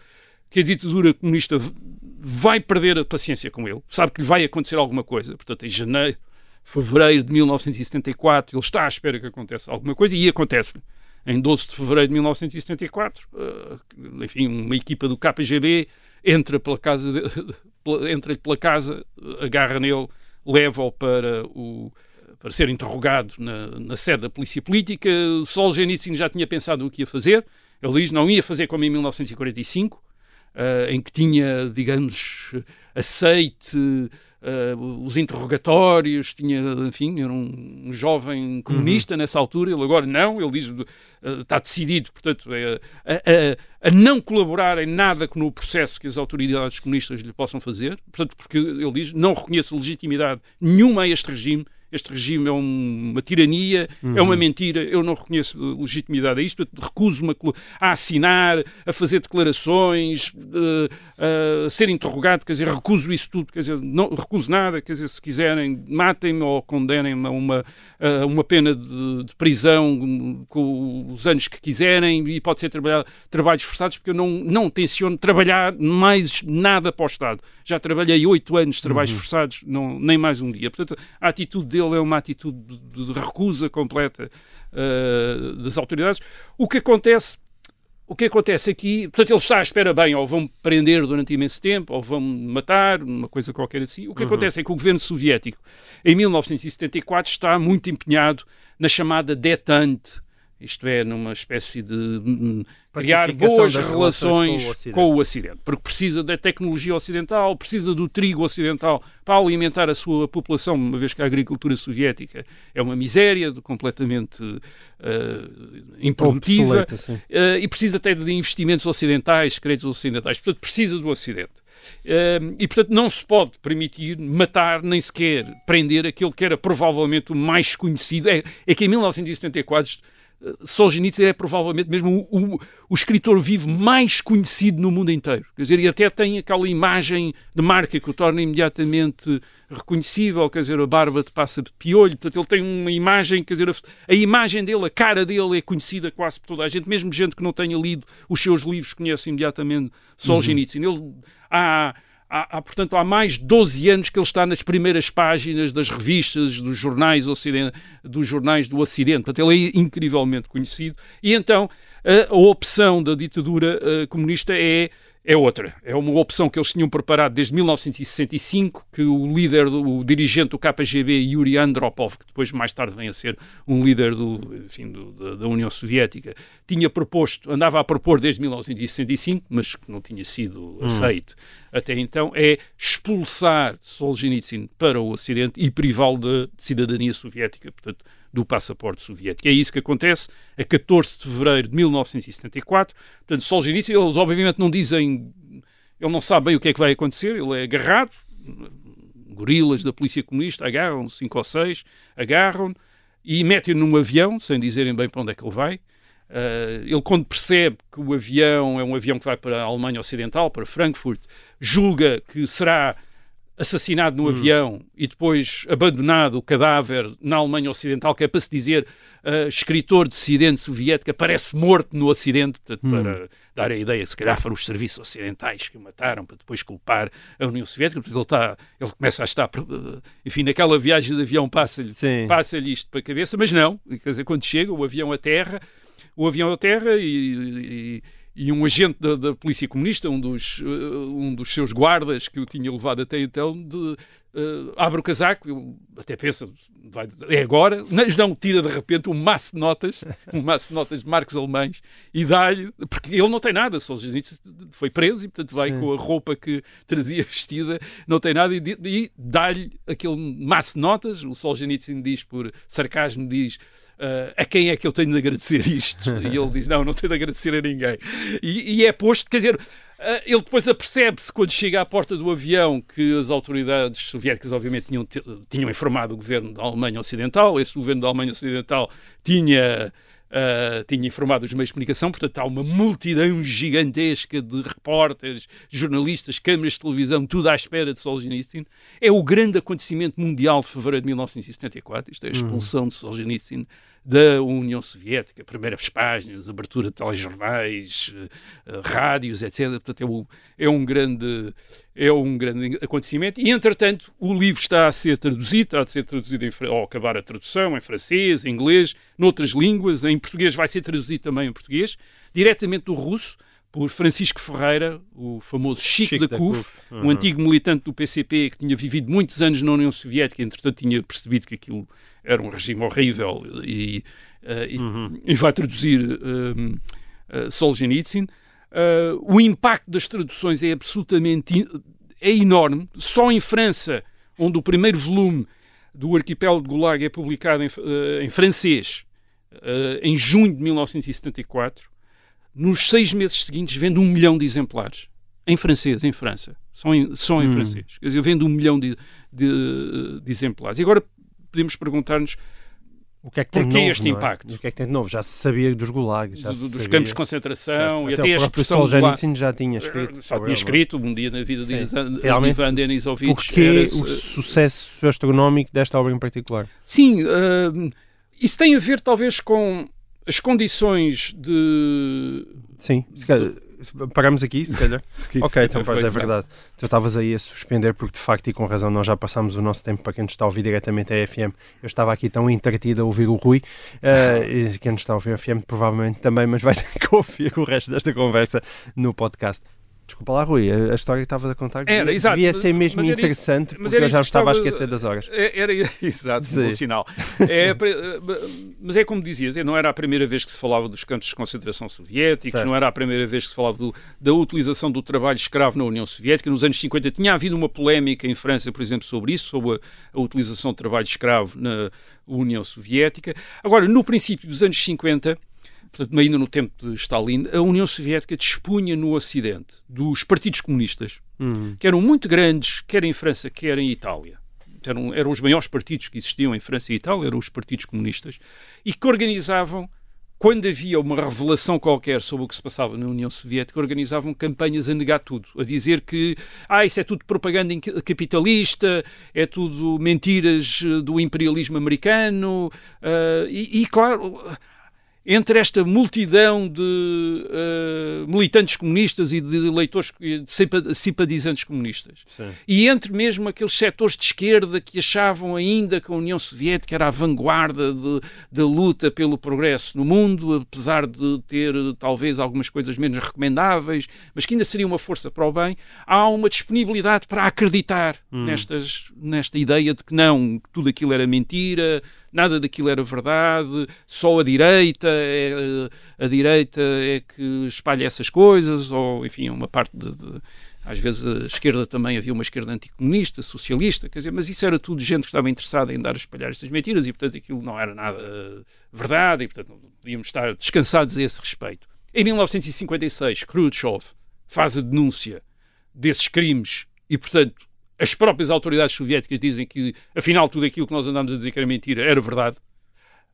que a ditadura comunista vai perder a paciência com ele, sabe que lhe vai acontecer alguma coisa. Portanto, em janeiro, fevereiro de 1974, ele está à espera que aconteça alguma coisa e acontece-lhe. Em 12 de fevereiro de 1974, eh, enfim, uma equipa do KGB entra pela casa, de- [LAUGHS] entra-lhe pela casa, agarra nele, leva-o para o para ser interrogado na, na sede da polícia política. Solzhenitsyn já tinha pensado o que ia fazer. Ele diz não ia fazer como em 1945, eh, em que tinha, digamos, aceite eh, os interrogatórios, tinha, enfim, era um, um jovem comunista nessa altura. Ele agora não, ele diz, eh, está decidido, portanto, é, a, a- a não colaborar em nada no processo que as autoridades comunistas lhe possam fazer. Portanto, porque ele diz, não reconheço legitimidade nenhuma a este regime este regime é um, uma tirania, é uma mentira, eu não reconheço legitimidade a isto, recuso-me a, a, assinar, a fazer declarações, uh, a ser interrogado, quer dizer, recuso isso tudo, quer dizer, não recuso nada, quer dizer, se quiserem, matem-me ou condenem-me a uma, a uma pena de, de, prisão com os anos que quiserem e pode ser trabalhar, trabalhos forçados, porque eu não, não tenciono trabalhar mais nada para o Estado. Já trabalhei oito anos de trabalhos uhum. forçados, não, nem mais um dia. Portanto, a atitude dele é uma atitude de, recusa completa uh, das autoridades. O que acontece o que acontece aqui, portanto, ele está à espera bem, ou vão prender durante imenso tempo, ou vão matar, uma coisa qualquer assim. O que uhum. acontece é que o governo soviético, em 1974, está muito empenhado na chamada detente isto é, numa espécie de hum, criar boas relações, relações com, o com, o Ocidente, porque precisa da tecnologia ocidental, precisa do trigo ocidental para alimentar a sua população, uma vez que a agricultura soviética é uma miséria completamente uh, improdutiva, uh, e precisa até de investimentos ocidentais, créditos ocidentais, portanto precisa do Ocidente. Uh, e, portanto, não se pode permitir matar, nem sequer prender aquele que era provavelmente o mais conhecido. É, é que em 1974 Solzhenitsyn é provavelmente mesmo o, o, o, escritor vivo mais conhecido no mundo inteiro. Quer dizer, e até tem aquela imagem de marca que o torna imediatamente reconhecível, quer dizer, a barba de passa de piolho, portanto ele tem uma imagem, quer dizer, a, a, imagem dele, a cara dele é conhecida quase por toda a gente, mesmo gente que não tenha lido os seus livros conhece imediatamente Solzhenitsyn. Uhum. Ele, há, Há, há, portanto, há mais de 12 anos que ele está nas primeiras páginas das revistas, dos jornais, dos jornais do Ocidente. Portanto, ele é incrivelmente conhecido. E então, a, a opção da ditadura uh, comunista é é outra. É uma opção que eles tinham preparado desde 1965, que o líder, o dirigente do KGB, Yuri Andropov, que depois mais tarde vem a ser um líder do, enfim, do, da, da, União Soviética, tinha proposto, andava a propor desde 1965, mas que não tinha sido hum. aceito até então, é expulsar Solzhenitsyn para o Ocidente e privá-lo de cidadania soviética. Portanto, do passaporte soviético. É isso que acontece a 14 de fevereiro de 1974. Portanto, Solzhenitsyn, eles obviamente não dizem, ele não sabe bem o que é que vai acontecer, ele é agarrado, gorilas da polícia comunista agarram, cinco ou seis, agarram e metem-no num avião, sem dizerem bem para onde é que ele vai. Uh, ele, quando percebe que o avião é um avião que vai para a Alemanha Ocidental, para Frankfurt, julga que será assassinado no hum. avião e depois abandonado o cadáver na Alemanha Ocidental, que é para se dizer uh, escritor dissidente soviético, aparece morto no Ocidente, portanto, hum. para dar a ideia, se calhar foram os serviços ocidentais que o mataram, para depois culpar a União Soviética, porque ele, está, ele começa a estar, uh, enfim, naquela viagem de avião passa-lhe passa isto para a cabeça, mas não, quer dizer, quando chega o avião a terra, o avião a terra e, e e um agente da, da, polícia comunista, um dos, uh, um dos seus guardas que o tinha levado até então, de, uh, abre o casaco, até pensa, vai, é agora, mas não, tira de repente um maço de notas, [LAUGHS] um maço de notas de marcos alemães e dá-lhe, porque ele não tem nada, Solzhenitsyn foi preso e portanto vai Sim. com a roupa que trazia vestida, não tem nada e, e dá-lhe aquele maço de notas, o Solzhenitsyn diz por sarcasmo, diz Uh, a quem é que eu tenho de agradecer isto? [LAUGHS] E ele diz: Não, não tenho de agradecer a ninguém. E, e é posto, quer dizer, uh, ele depois apercebe-se quando chega à porta do avião que as autoridades soviéticas, obviamente, tinham, tinham informado o governo da Alemanha Ocidental. Esse governo da Alemanha Ocidental tinha. Uh, tinha informado os meios de comunicação, portanto há uma multidão gigantesca de repórteres, jornalistas, câmaras de televisão, tudo à espera de Solzhenitsyn. É o grande acontecimento mundial de fevereiro de 1974, isto é a expulsão de Solzhenitsyn da União Soviética, primeiras páginas, abertura de telejornais, uh, rádios, etc. Portanto, é, o, é, um grande, é um grande acontecimento. E, entretanto, o livro está a ser traduzido, está a ser traduzido em, ao acabar a tradução, em francês, em inglês, noutras línguas, em português vai ser traduzido também em português, diretamente do russo, por Francisco Ferreira, o famoso Chico, Chico da CUF, uhum. um antigo militante do PCP que tinha vivido muitos anos na União Soviética, entretanto tinha percebido que aquilo era um regime horrível e, uh, uhum. e, e vai traduzir uh, Solzhenitsyn. Uh, o impacto das traduções é absolutamente é enorme. Só em França, onde o primeiro volume do Arquipélago de Gulag é publicado em, em francês em junho de 1974, nos seis meses seguintes vende um milhão de exemplares. Em francês, em França. Só em, só em hum. francês. Quer dizer, vende um milhão de, de, de exemplares. E agora podemos perguntar-nos O que é que tem Porquê novo, este é? impacto? O que é que tem de novo? Já se sabia dos gulags, já do- dos sabia. campos de concentração Certo. e até, até, o a expressão Solzhenitsyn já tinha escrito. Já tinha escrito um dia na vida de. Ivan, Denisovich. Porquê o sucesso astronómico desta obra em particular? Sim, ah, isso tem a ver talvez com as condições de. Sim, se calhar, paramos aqui, se calhar. [LAUGHS] ok, então pois é Pois é. verdade. Tu estavas aí a suspender porque de facto e com razão nós já passámos o nosso tempo para quem nos está a ouvir diretamente a FM. Eu estava aqui tão entretido a ouvir o Rui eh, [LAUGHS] e quem nos está a ouvir a FM provavelmente também, mas vai [LAUGHS] ter que ouvir o resto desta conversa no podcast. Desculpa lá, Rui, a, a história que estavas a contar Era, devia, exato, devia ser mesmo era isso- interessante mas porque era eu já isso estava a esquecer das horas. É- Era, [LAUGHS] exato, Sim. bom sinal. É, pre- mas é como dizias, não era a primeira vez que se falava dos campos de concentração soviéticos, Certo. não era a primeira vez que se falava do- da utilização do trabalho escravo na União Soviética. Nos anos 50 tinha havido uma polémica em França, por exemplo, sobre isso, sobre a, a utilização de trabalho escravo na União Soviética. Agora, no princípio dos anos 50, portanto, ainda no tempo de Stalin, a União Soviética dispunha no Ocidente dos partidos comunistas, Hum, que eram muito grandes, quer em França, quer em Itália. Eram, eram os maiores partidos que existiam em França e Itália, eram os partidos comunistas, e que organizavam, quando havia uma revelação qualquer sobre o que se passava na União Soviética, organizavam campanhas a negar tudo, a dizer que ah, isso é tudo propaganda capitalista, é tudo mentiras eh, do imperialismo americano, ah, e, e, claro, entre esta multidão de eh, militantes comunistas e de eleitores de simpa- simpatizantes comunistas, sim. e entre mesmo aqueles setores de esquerda que achavam ainda que a União Soviética era a vanguarda da luta pelo progresso no mundo, apesar de ter talvez algumas coisas menos recomendáveis, mas que ainda seria uma força para o bem, há uma disponibilidade para acreditar nestas, nesta ideia de que não, que tudo aquilo era mentira, nada daquilo era verdade, só a direita é, a direita é que espalha essas coisas, ou enfim, uma parte de- de às vezes a esquerda também havia uma esquerda anticomunista, socialista, quer dizer, mas isso era tudo gente que estava interessada em andar a espalhar estas mentiras e, portanto, aquilo não era nada eh, verdade e, portanto, não podíamos estar descansados a esse respeito. Em 1956, Khrushchev faz a denúncia desses crimes e, portanto, as próprias autoridades soviéticas dizem que, afinal, tudo aquilo que nós andámos a dizer que era mentira era verdade.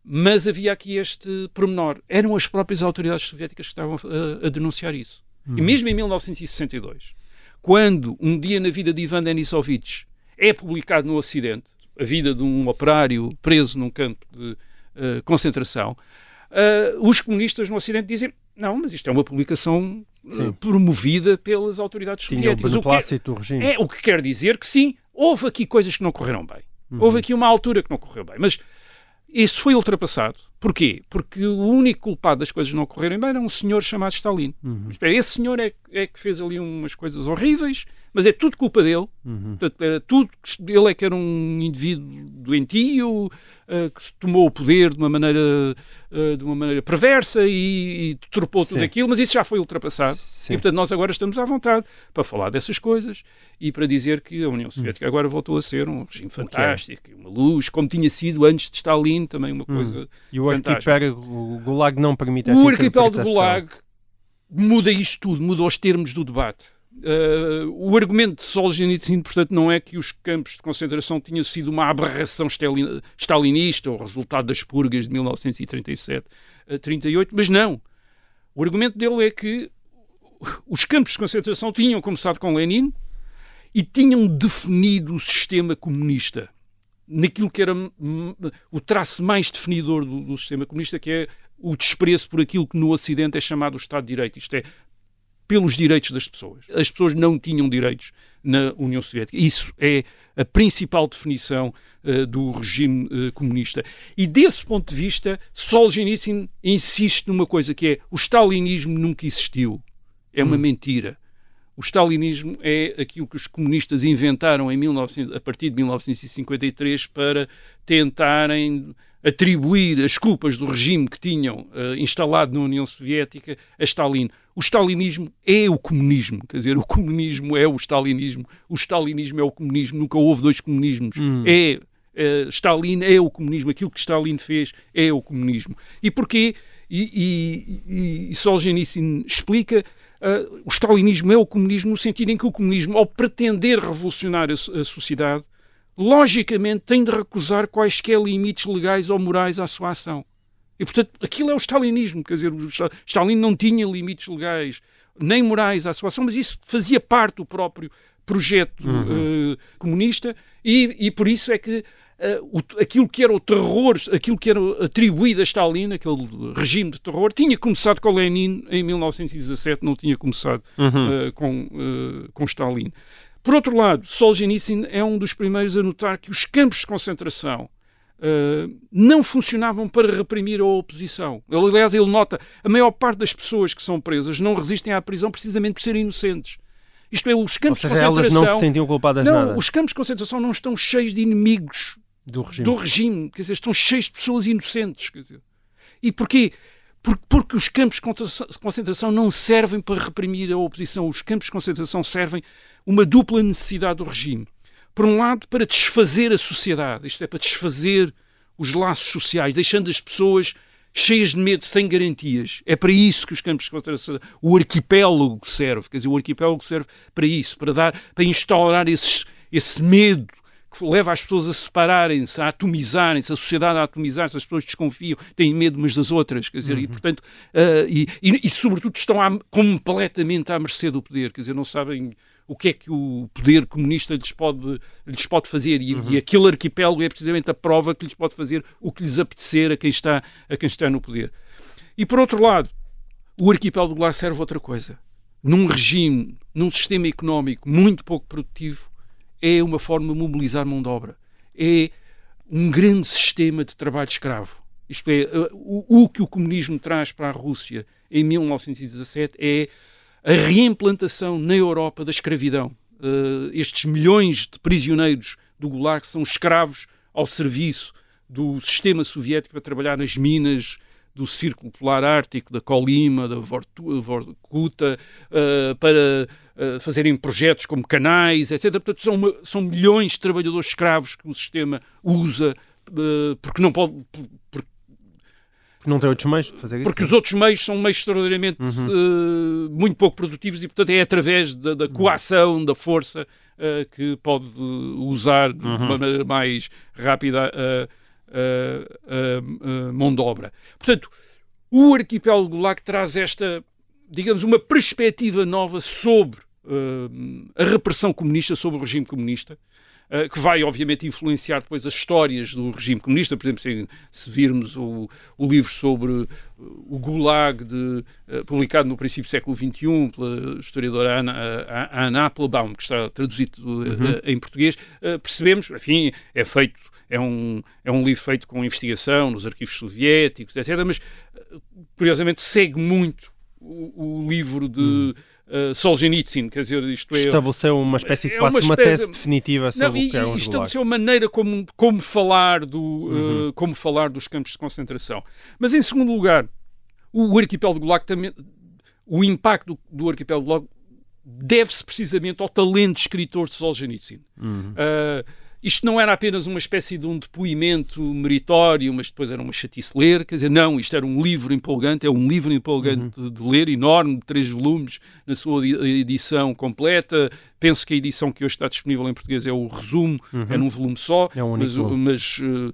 Mas havia aqui este pormenor. Eram as próprias autoridades soviéticas que estavam a, a denunciar isso. E mesmo em 1962, quando um dia na vida de Ivan Denisovich é publicado no Ocidente, a vida de um operário preso num campo de eh, concentração, eh, os comunistas no Ocidente dizem não, mas isto é uma publicação eh, Sim. promovida pelas autoridades Tinha soviéticas. O que é- do regime. é o que quer dizer que sim, houve aqui coisas que não correram bem. Houve aqui uma altura que não correu bem. Mas isso foi ultrapassado. Porquê? Porque o único culpado das coisas não correrem bem era um senhor chamado Stalin. Espera, Esse senhor é, é que fez ali umas coisas horríveis, mas é tudo culpa dele. Portanto, era tudo, ele é que era um indivíduo doentio, eh, que tomou o poder de uma maneira, eh, de uma maneira perversa e, e deturpou tudo aquilo, mas isso já foi ultrapassado. Sim. E, portanto, nós agora estamos à vontade para falar dessas coisas e para dizer que a União Soviética agora voltou a ser um regime é? fantástico, uma luz, como tinha sido antes de Stalin, também uma coisa O fantástica. arquipélago, Gulag não permite essa O arquipélago. Gulag muda isto tudo, muda os termos do debate. Uh, o argumento de Solzhenitsyn, portanto, não é que os campos de concentração tinham sido uma aberração stalin- stalinista ou resultado das purgas de 1937 a 38, mas não. O argumento dele é que os campos de concentração tinham começado com Lenin e tinham definido o sistema comunista naquilo que era hum, o traço mais definidor do, do sistema comunista, que é o desprezo por aquilo que no Ocidente é chamado o Estado de Direito. Isto é, pelos direitos das pessoas. As pessoas não tinham direitos na União Soviética. Isso é a principal definição eh, do regime eh, comunista. E desse ponto de vista, Solzhenitsyn insiste numa coisa que é o stalinismo nunca existiu. É uma mentira. O stalinismo é aquilo que os comunistas inventaram em 1900, a partir de 1953 para tentarem atribuir as culpas do regime que tinham eh, instalado na União Soviética a Stalin. O stalinismo é o comunismo, quer dizer, o comunismo é o stalinismo, o stalinismo é o comunismo, nunca houve dois comunismos. É eh, Stalin é o comunismo, aquilo que Stalin fez é o comunismo. E porquê? E, e, e, e Solzhenitsyn explica eh, o stalinismo é o comunismo no sentido em que o comunismo, ao pretender revolucionar a, a sociedade, logicamente tem de recusar quaisquer limites legais ou morais à sua ação. E, portanto, aquilo é o stalinismo, quer dizer, Stalin não tinha limites legais nem morais à sua ação, mas isso fazia parte do próprio projeto uhum. uh, comunista e, e, por isso é que uh, o, aquilo que era o terror, aquilo que era atribuído a Stalin, aquele regime de terror, tinha começado com Lenin em 1917, não tinha começado uhum. uh, com, com Stalin. Por outro lado, Solzhenitsyn é um dos primeiros a notar que os campos de concentração uh, não funcionavam para reprimir a oposição. Ele, aliás, ele nota a maior parte das pessoas que são presas não resistem à prisão precisamente por serem inocentes. Isto é, os campos seja, de concentração. Elas não se sentiam culpadas não, nada. Os campos de concentração não estão cheios de inimigos do regime. do regime. Quer dizer, estão cheios de pessoas inocentes. Quer dizer. E porquê? Porque os campos de concentração não servem para reprimir a oposição. Os campos de concentração servem uma dupla necessidade do regime. Por um lado, para desfazer a sociedade, isto é, para desfazer os laços sociais, deixando as pessoas cheias de medo, sem garantias. É para isso que os campos de concentração, o arquipélago serve, quer dizer, o arquipélago serve para isso, para dar, para instaurar esses, esse medo que leva as pessoas a separarem-se, a atomizarem-se, a sociedade a atomizar-se, as pessoas desconfiam, têm medo umas das outras, quer dizer, uhum. e portanto, uh, e, e, e, sobretudo estão à, completamente à mercê do poder, quer dizer, não sabem o que é que o poder comunista lhes pode, lhes pode fazer e, uhum. e aquele arquipélago é precisamente a prova que lhes pode fazer o que lhes apetecer a quem está, a quem está no poder. E por outro lado, o arquipélago lá serve outra coisa. Num regime, num sistema económico muito pouco produtivo, é uma forma de mobilizar mão de obra. É um grande sistema de trabalho escravo. Isto é, o, o que o comunismo traz para a Rússia em 1917 é a reimplantação na Europa da escravidão. Uh, estes milhões de prisioneiros do Gulag são escravos ao serviço do sistema soviético para trabalhar nas minas do Círculo Polar Ártico, da Colima, da Vorkuta, uh, para uh, fazerem projetos como canais, etc. Portanto, são, uma, são milhões de trabalhadores escravos que o sistema usa uh, porque não pode. Por, não tem outros meios de fazer isso? Porque os outros meios são meios extraordinariamente uhum. muito pouco produtivos e, portanto, é através da, da coação, da força, que pode usar uhum. de uma maneira mais rápida uh, uh, mão de obra. Portanto, o arquipélago LAC traz esta, digamos, uma perspectiva nova sobre a repressão comunista, sobre o regime comunista, que vai, obviamente, influenciar depois as histórias do regime comunista. Por exemplo, se, se virmos o, o, livro sobre o Gulag, de, publicado no princípio do século XXI pela historiadora Ana, Ana Applebaum, que está traduzido uh, uhum. em português, percebemos, enfim, é feito é um, é um livro feito com investigação nos arquivos soviéticos, etc. Mas, curiosamente, segue muito o, o livro de hum. uh, Solzhenitsyn, quer dizer, isto é... Estabeleceu uma espécie de é quase uma, uma tese definitiva sobre não, o que é um Estabeleceu a maneira como, como, falar do, uhum. uh, como falar dos campos de concentração. Mas, em segundo lugar, o, arquipélago do Lago também... O impacto do, do arquipélago do Lago deve-se precisamente ao talento de escritor de Solzhenitsyn. Uhum. Uh, isto não era apenas uma espécie de um depoimento meritório, mas depois era uma chatice ler, quer dizer, não, isto era um livro empolgante, é um livro empolgante uhum. de, de, ler, enorme, três volumes, na sua edição completa. Penso que a edição que hoje está disponível em português é o resumo, uhum. é num volume só, é um mas, mas uh, uh,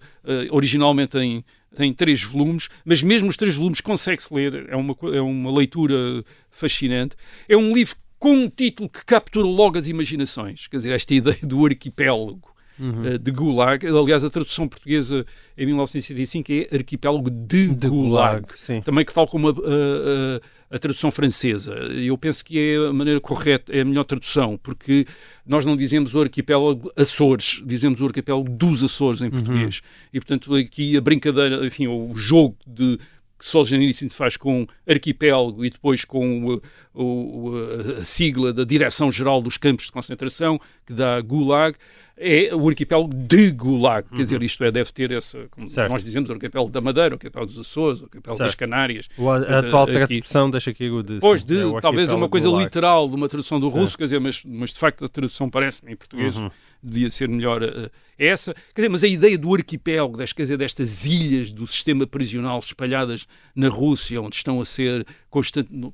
originalmente tem, tem três volumes, mas mesmo os três volumes consegue-se ler, é uma, é uma leitura fascinante. É um livro com um título que captura logo as imaginações, quer dizer, esta ideia do arquipélago uhum. uh, de Gulag. Aliás, a tradução portuguesa em 1965 é Arquipélago de, de Gulag. Gulag Também que tal como a, a, a, tradução francesa. Eu penso que é a maneira correta, é a melhor tradução, porque nós não dizemos o arquipélago Açores, dizemos o arquipélago dos Açores em uhum. português. Uhum. E, portanto, aqui a brincadeira, enfim, o jogo de que Solzhenitsyn faz com arquipélago e depois com o, o, a sigla da Direção-Geral dos Campos de Concentração, que dá Gulag, é o arquipélago de Gulag. Uhum. Quer dizer, isto é, deve ter essa, como certo. nós dizemos, o arquipélago da Madeira, o arquipélago dos Açores, o arquipélago certo. das Canárias. O, a, a atual tradução deixa aqui de. Pois, de, é talvez uma coisa literal de uma tradução do certo. russo, quer dizer, mas, mas de facto a tradução parece-me em português uhum. devia ser melhor uh, essa. Quer dizer, mas a ideia do arquipélago, das, quer dizer, destas ilhas do sistema prisional espalhadas na Rússia, onde estão a ser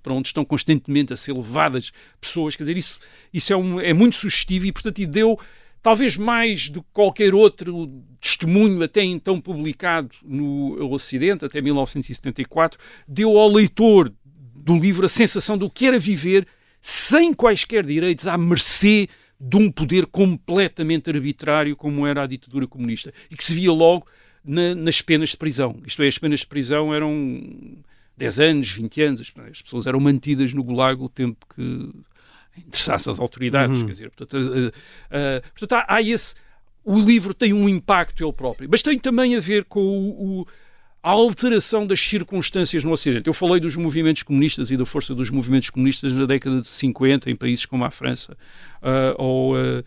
para onde estão constantemente a ser levadas pessoas, quer dizer, isso, isso é, um, é muito sugestivo e, portanto, e deu talvez mais do que qualquer outro testemunho até então publicado no Ocidente, até 1974, deu ao leitor do livro a sensação do que era viver sem quaisquer direitos, à mercê de um poder completamente arbitrário como era a ditadura comunista e que se via logo na, nas penas de prisão. Isto é, as penas de prisão eram 10 anos, 20 anos, as pessoas eram mantidas no gulag o tempo que interessasse as autoridades. Uhum. Quer dizer, portanto, uh, uh, portanto há, há, esse. O livro tem um impacto ele próprio, mas tem também a ver com o, o a alteração das circunstâncias no Ocidente. Eu falei dos movimentos comunistas e da força dos movimentos comunistas na década de 50 em países como a França uh, ou uh, uh,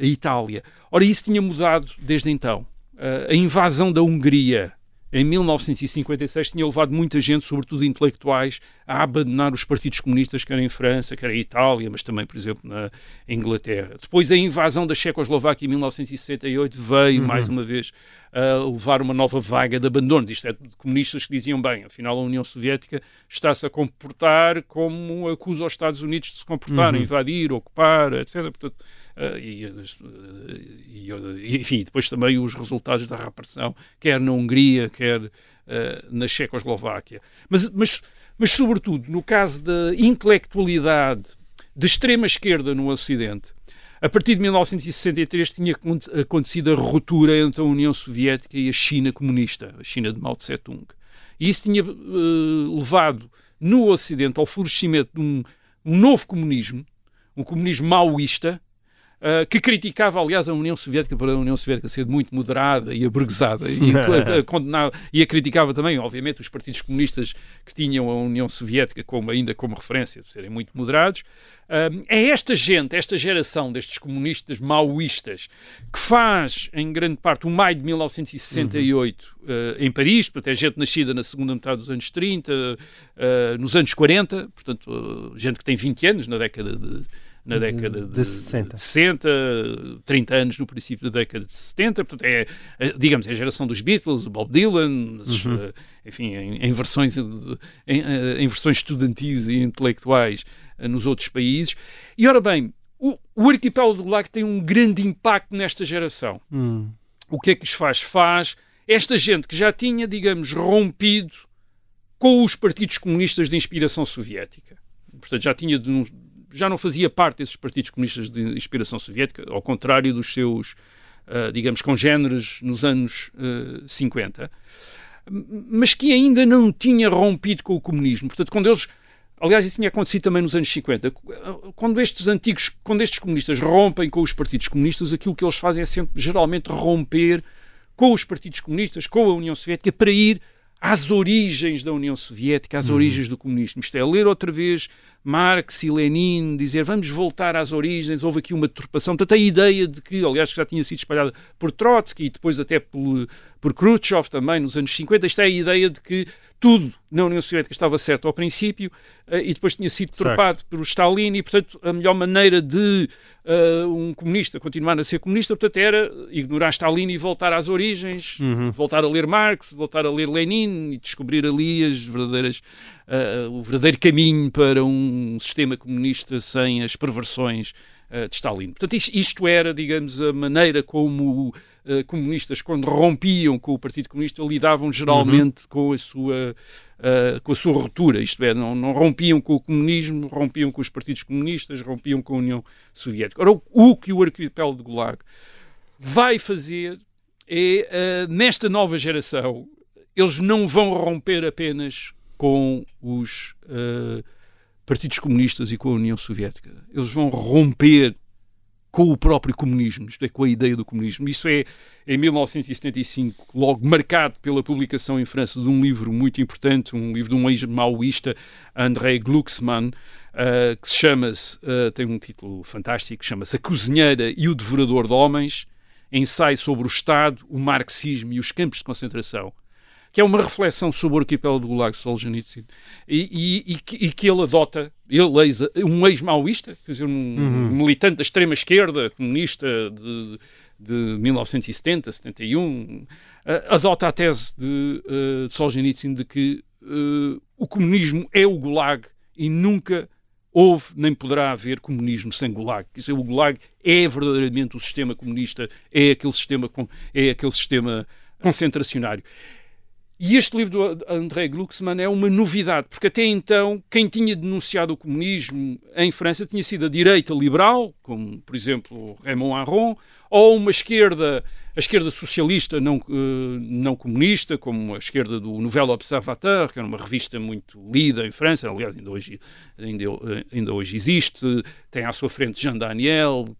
a Itália. Ora, isso tinha mudado desde então. a invasão da Hungria em 1956 tinha levado muita gente, sobretudo intelectuais, a abandonar os partidos comunistas, quer em França, quer em Itália, mas também, por exemplo, na Inglaterra. Depois a invasão da Checoslováquia em 1968 veio, uhum. mais uma vez, a levar uma nova vaga de abandono. Isto é, de comunistas que diziam, bem, afinal a União Soviética está-se a comportar como acusa os Estados Unidos de se comportar, uhum. invadir, ocupar, etc. Portanto, uh, e, uh, e, enfim, depois também os resultados da repressão, quer na Hungria, quer uh, na Checoslováquia. Mas, mas, mas, sobretudo, no caso da intelectualidade de extrema esquerda no Ocidente, a partir de 1963 tinha acontecido a ruptura entre a União Soviética e a China comunista, a China de Mao Tse-tung. E isso tinha uh, levado no Ocidente ao florescimento de um, um novo comunismo, um comunismo maoísta, Uh, que criticava, aliás, a União Soviética para a União Soviética ser muito moderada e aburguesada e, a, [LAUGHS] condenava, e a criticava também, obviamente, os partidos comunistas que tinham a União Soviética como, ainda como referência, de serem muito moderados. Uh, é esta gente, esta geração destes comunistas maoístas que faz, em grande parte, o maio de 1968 uhum. uh, em Paris, portanto, é gente nascida na segunda metade dos anos 30, nos anos 40, portanto, gente que tem 20 anos na década de na década de, de, 60. 60, 30 anos no princípio da década de 70, portanto é, é digamos, é a geração dos Beatles, Bob Dylan, uhum. Eh, enfim, em, em versões, em, eh, em, versões estudantis e intelectuais eh, nos outros países. E ora bem, o, o arquipélago do Gulag tem um grande impacto nesta geração. Hum. O que é que os faz? Faz esta gente que já tinha, digamos, rompido com os partidos comunistas de inspiração soviética. Portanto, já tinha já não fazia parte desses partidos comunistas de inspiração soviética, ao contrário dos seus, uh, digamos, congêneres nos anos uh, 50, mas que ainda não tinha rompido com o comunismo. Portanto, quando eles. Aliás, isso tinha acontecido também nos anos 50. Quando estes antigos, quando estes comunistas rompem com os partidos comunistas, aquilo que eles fazem é sempre, geralmente, romper com os partidos comunistas, com a União Soviética, para ir às origens da União Soviética, às uhum. origens do comunismo. Isto é, ler outra vez Marx e Lenin, dizer vamos voltar às origens, houve aqui uma deturpação. Portanto, a ideia de que, aliás, já tinha sido espalhada por Trotsky e depois até por, por Khrushchev também nos anos 50, isto é a ideia de que tudo na União Soviética estava certo ao princípio uh, e depois tinha sido trocado pelo Stalin e, portanto, a melhor maneira de uh, um comunista continuar a ser comunista, portanto, era ignorar Stalin e voltar às origens, uhum. voltar a ler Marx, voltar a ler Lenin e descobrir ali as verdadeiras, uh, o verdadeiro caminho para um sistema comunista sem as perversões de Stalin. Portanto, isto, isto, era, digamos, a maneira como uh, comunistas, quando rompiam com o Partido Comunista, lidavam geralmente uhum. com, a sua, uh, com a sua ruptura, isto é, não, não rompiam com o comunismo, rompiam com os partidos comunistas, rompiam com a União Soviética. Ora, o que o arquipélago de Gulag vai fazer é, uh, nesta nova geração, eles não vão romper apenas com os uh, partidos comunistas e com a União Soviética. Eles vão romper com o próprio comunismo, isto é, com a ideia do comunismo. Isso é, em 1975, logo marcado pela publicação em França de um livro muito importante, um livro de um ex-maoísta, André Glucksmann, uh, que se chama uh, tem um título fantástico, chama-se A Cozinheira e o Devorador de Homens, ensaio sobre o Estado, o marxismo e os campos de concentração que é uma reflexão sobre o arquipélago do Gulag Solzhenitsyn e, e, e, que, e que ele adota, ele um ex-maoísta, quer dizer, um, uhum. militante da extrema-esquerda, comunista de, de 1970, 71, adota a tese de, uh, de Solzhenitsyn de que uh, o comunismo é o Gulag e nunca houve nem poderá haver comunismo sem Gulag. Quer dizer, o Gulag é verdadeiramente o sistema comunista, é aquele sistema, é aquele sistema concentracionário. E este livro do André Glucksmann é uma novidade, porque até então quem tinha denunciado o comunismo em França tinha sido a direita liberal, como por exemplo Raymond Aron, ou uma esquerda, a esquerda socialista não, uh, não comunista, como a esquerda do Nouvel Observateur, que era uma revista muito lida em França, aliás, ainda hoje, ainda, ainda hoje existe, tem à sua frente Jean Daniel,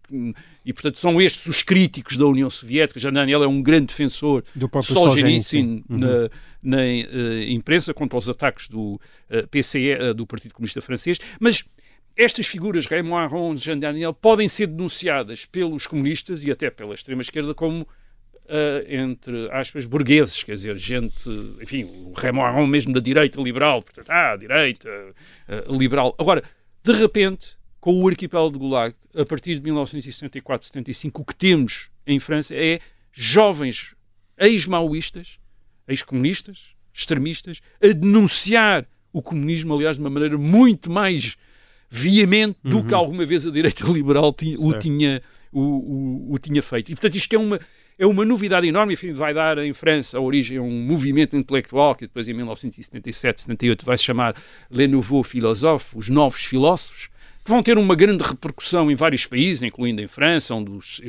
e portanto são estes os críticos da União Soviética. Jean Daniel é um grande defensor do próprio Solzhenitsyn uhum. na, na uh, imprensa contra os ataques do uh, PCE, do Partido Comunista Francês, mas estas figuras, Raymond Aron, Jean Daniel, podem ser denunciadas pelos comunistas e até pela extrema-esquerda como, uh, entre aspas, burgueses, quer dizer, gente, enfim, o Raymond Aron mesmo da direita liberal, portanto, ah, direita uh, liberal. Agora, de repente, com o arquipélago de Gulag, a partir de 1974-75, o que temos em França é jovens ex-maoístas, ex-comunistas, extremistas, a denunciar o comunismo, aliás, de uma maneira muito mais veemente do uhum. que alguma vez a direita liberal tinha, o, tinha, o, o, o, tinha feito. E, portanto, isto é uma, é uma novidade enorme. Enfim, vai dar em França a origem a um movimento intelectual que depois, em 1977, 78, vai se chamar Les Nouveaux Philosophes, os Novos Filósofos, que vão ter uma grande repercussão em vários países, incluindo em França, onde os,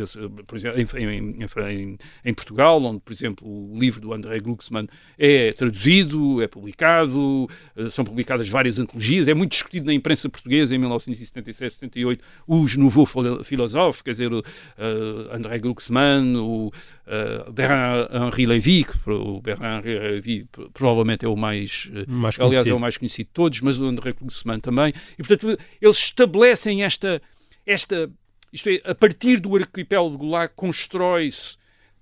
por exemplo, em, em, em, Portugal, onde, por exemplo, o livro do André Glucksmann é traduzido, é publicado, eh, são publicadas várias antologias, é muito discutido na imprensa portuguesa em 1977, 78, os Nouveaux Philosophes, quer dizer, uh, André Glucksmann, o uh, Bernard-Henri Lévy, que o Bernard-Henri Lévy provavelmente é o mais, mais aliás, é o mais conhecido de todos, mas o André Glucksmann também, e portanto eles estão estabelecem esta, esta isto é, a partir do arquipélago Gulag constrói-se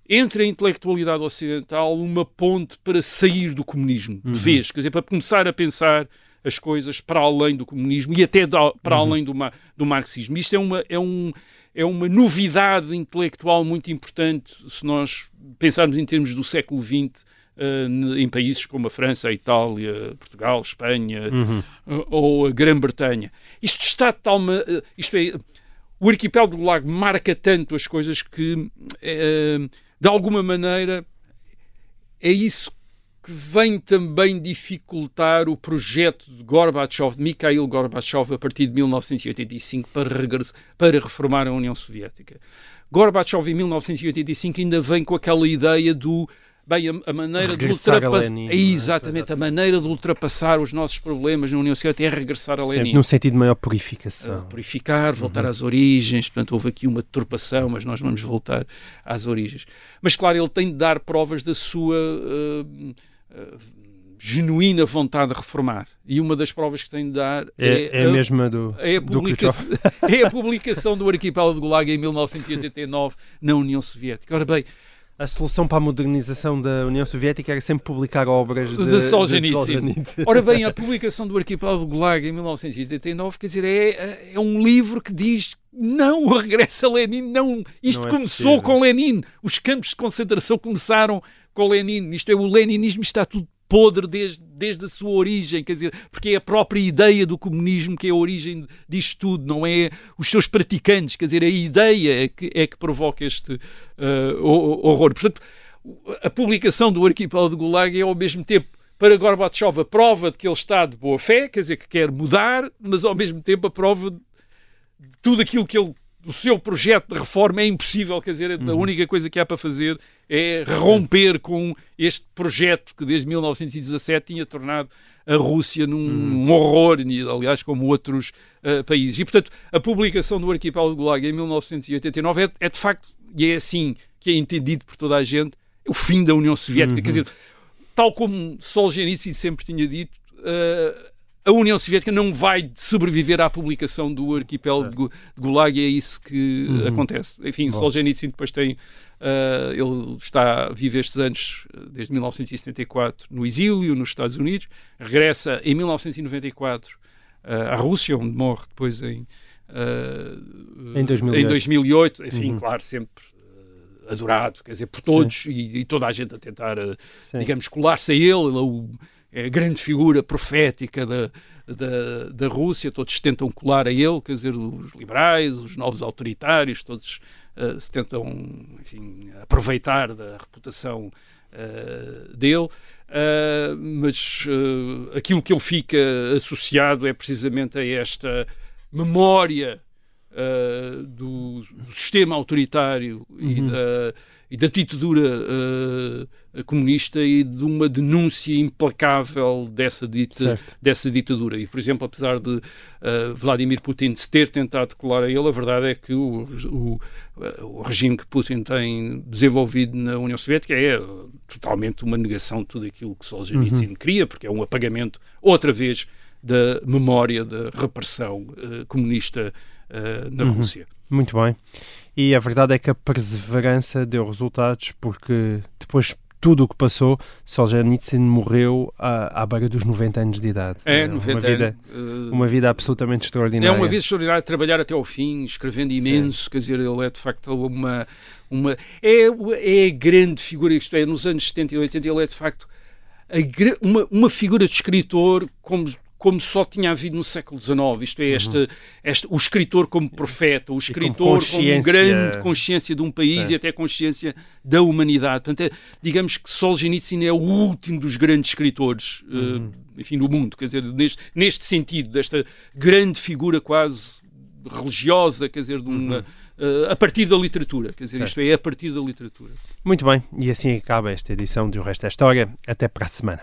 entre a intelectualidade ocidental uma ponte para sair do comunismo, de uhum. vez, quer dizer, para começar a pensar as coisas para além do comunismo e até para uhum. além do, do marxismo. Isto é uma, é, um, é uma novidade intelectual muito importante se nós pensarmos em termos do século XX uh, em países como a França, a Itália, Portugal, Espanha uhum. uh, ou a Grã-Bretanha. Isto está de tal. Uh, isto é, o arquipélago do lago marca tanto as coisas que, de alguma maneira, é isso que vem também dificultar o projeto de Gorbachev, de Mikhail Gorbachev, a partir de 1985, para, para reformar a União Soviética. Gorbachev, em 1985, ainda vem com aquela ideia do Bem, a, a maneira de ultrapassar. É, exatamente, a maneira de ultrapassar os nossos problemas na União Soviética é regressar a Lenin. Sempre num sentido de maior purificação. Uh, purificar, voltar uhum. às origens. Portanto, houve aqui uma deturpação, mas nós vamos voltar às origens. Mas, claro, ele tem de dar provas da sua. Uh, uh, genuína vontade de reformar. E uma das provas que tem de dar é, é, é a, a mesma do, é a, publica [LAUGHS] é a publicação do Arquipélago de Gulag em 1989 na União Soviética. Ora bem, a solução para a modernização da União Soviética era sempre publicar obras de, de Solzhenitsyn. Ora bem, a [LAUGHS] publicação do Arquipélago Gulag em 1989, quer dizer, é, é um livro que diz não, [LAUGHS] o regresso a Lenin, não. Isto não é começou possível. com Lenin. Os campos de concentração começaram com Lenin. Isto é, o leninismo está tudo podre desde, desde a sua origem, quer dizer, porque é a própria ideia do comunismo que é a origem disto tudo, não é os seus praticantes, quer dizer, a ideia é que, é que provoca este uh, horror. Portanto, a publicação do Arquipélago de Gulag é ao mesmo tempo para Gorbachev a prova de que ele está de boa fé, quer dizer, que quer mudar, mas ao mesmo tempo a prova de tudo aquilo que ele o seu projeto de reforma é impossível, quer dizer, uhum. a única coisa que há para fazer é romper com este projeto que desde 1917 tinha tornado a Rússia num uhum. horror, aliás, como outros uh, países. E, portanto, a publicação do Arquipélago Gulag em 1989 é, é, de facto, e é assim que é entendido por toda a gente, o fim da União Soviética. Uhum. Quer dizer, tal como Solzhenitsyn sempre tinha dito, uh, a União Soviética não vai sobreviver à publicação do arquipélago de Gulag e é isso que uhum. acontece. Enfim, Bom. Solzhenitsyn depois tem. Uh, ele está a viver estes anos, desde 1974, no exílio nos Estados Unidos, regressa em 1994 uh, à Rússia, onde morre depois em, uh, em, 2008. em 2008. Enfim, uhum. claro, sempre adorado, quer dizer, por todos e, e, toda a gente a tentar, digamos, colar-se a ele. ele é a grande figura profética da, da, da Rússia, todos tentam colar a ele, quer dizer, os liberais, os novos autoritários, todos uh, se tentam enfim, aproveitar da reputação uh, dele. Uh, mas aquilo que ele fica associado é precisamente a esta memória do, do, sistema autoritário uhum. e da e da ditadura uh, comunista e de uma denúncia implacável dessa, dita, dessa ditadura. E, por exemplo, apesar de uh, Vladimir Putin se ter tentado colar a ele, a verdade é que o, o, o regime que Putin tem desenvolvido na União Soviética é totalmente uma negação de tudo aquilo que Solzhenitsyn uhum. queria, porque é um apagamento, outra vez, da memória da repressão uh, comunista na uhum. Rússia. Muito bem. E a verdade é que a perseverança deu resultados, porque depois tudo o que passou, Solzhenitsyn morreu à, à beira dos 90 anos de idade. É, 90 uma vida, uh, uma vida absolutamente extraordinária. É uma vida extraordinária, trabalhar até ao fim, escrevendo imenso, Sim. quer dizer, ele é de facto uma... uma é, é a grande figura, isto é, nos anos 70 e 80 ele é de facto a, uma, uma figura de escritor como como só tinha havido no século XIX, isto é, este, uhum. este, o escritor como profeta, o escritor com como grande consciência de um país é. e até consciência da humanidade. Portanto, é, digamos que Solzhenitsyn é o último dos grandes escritores, eh, uhum. uh, enfim, do mundo, quer dizer, neste, neste sentido, desta grande figura quase religiosa, quer dizer, de uma... Uhum. Uh, a partir da literatura, quer dizer, certo. isto é, a partir da literatura. Muito bem, e assim acaba esta edição de O Resto da História. Até para a semana.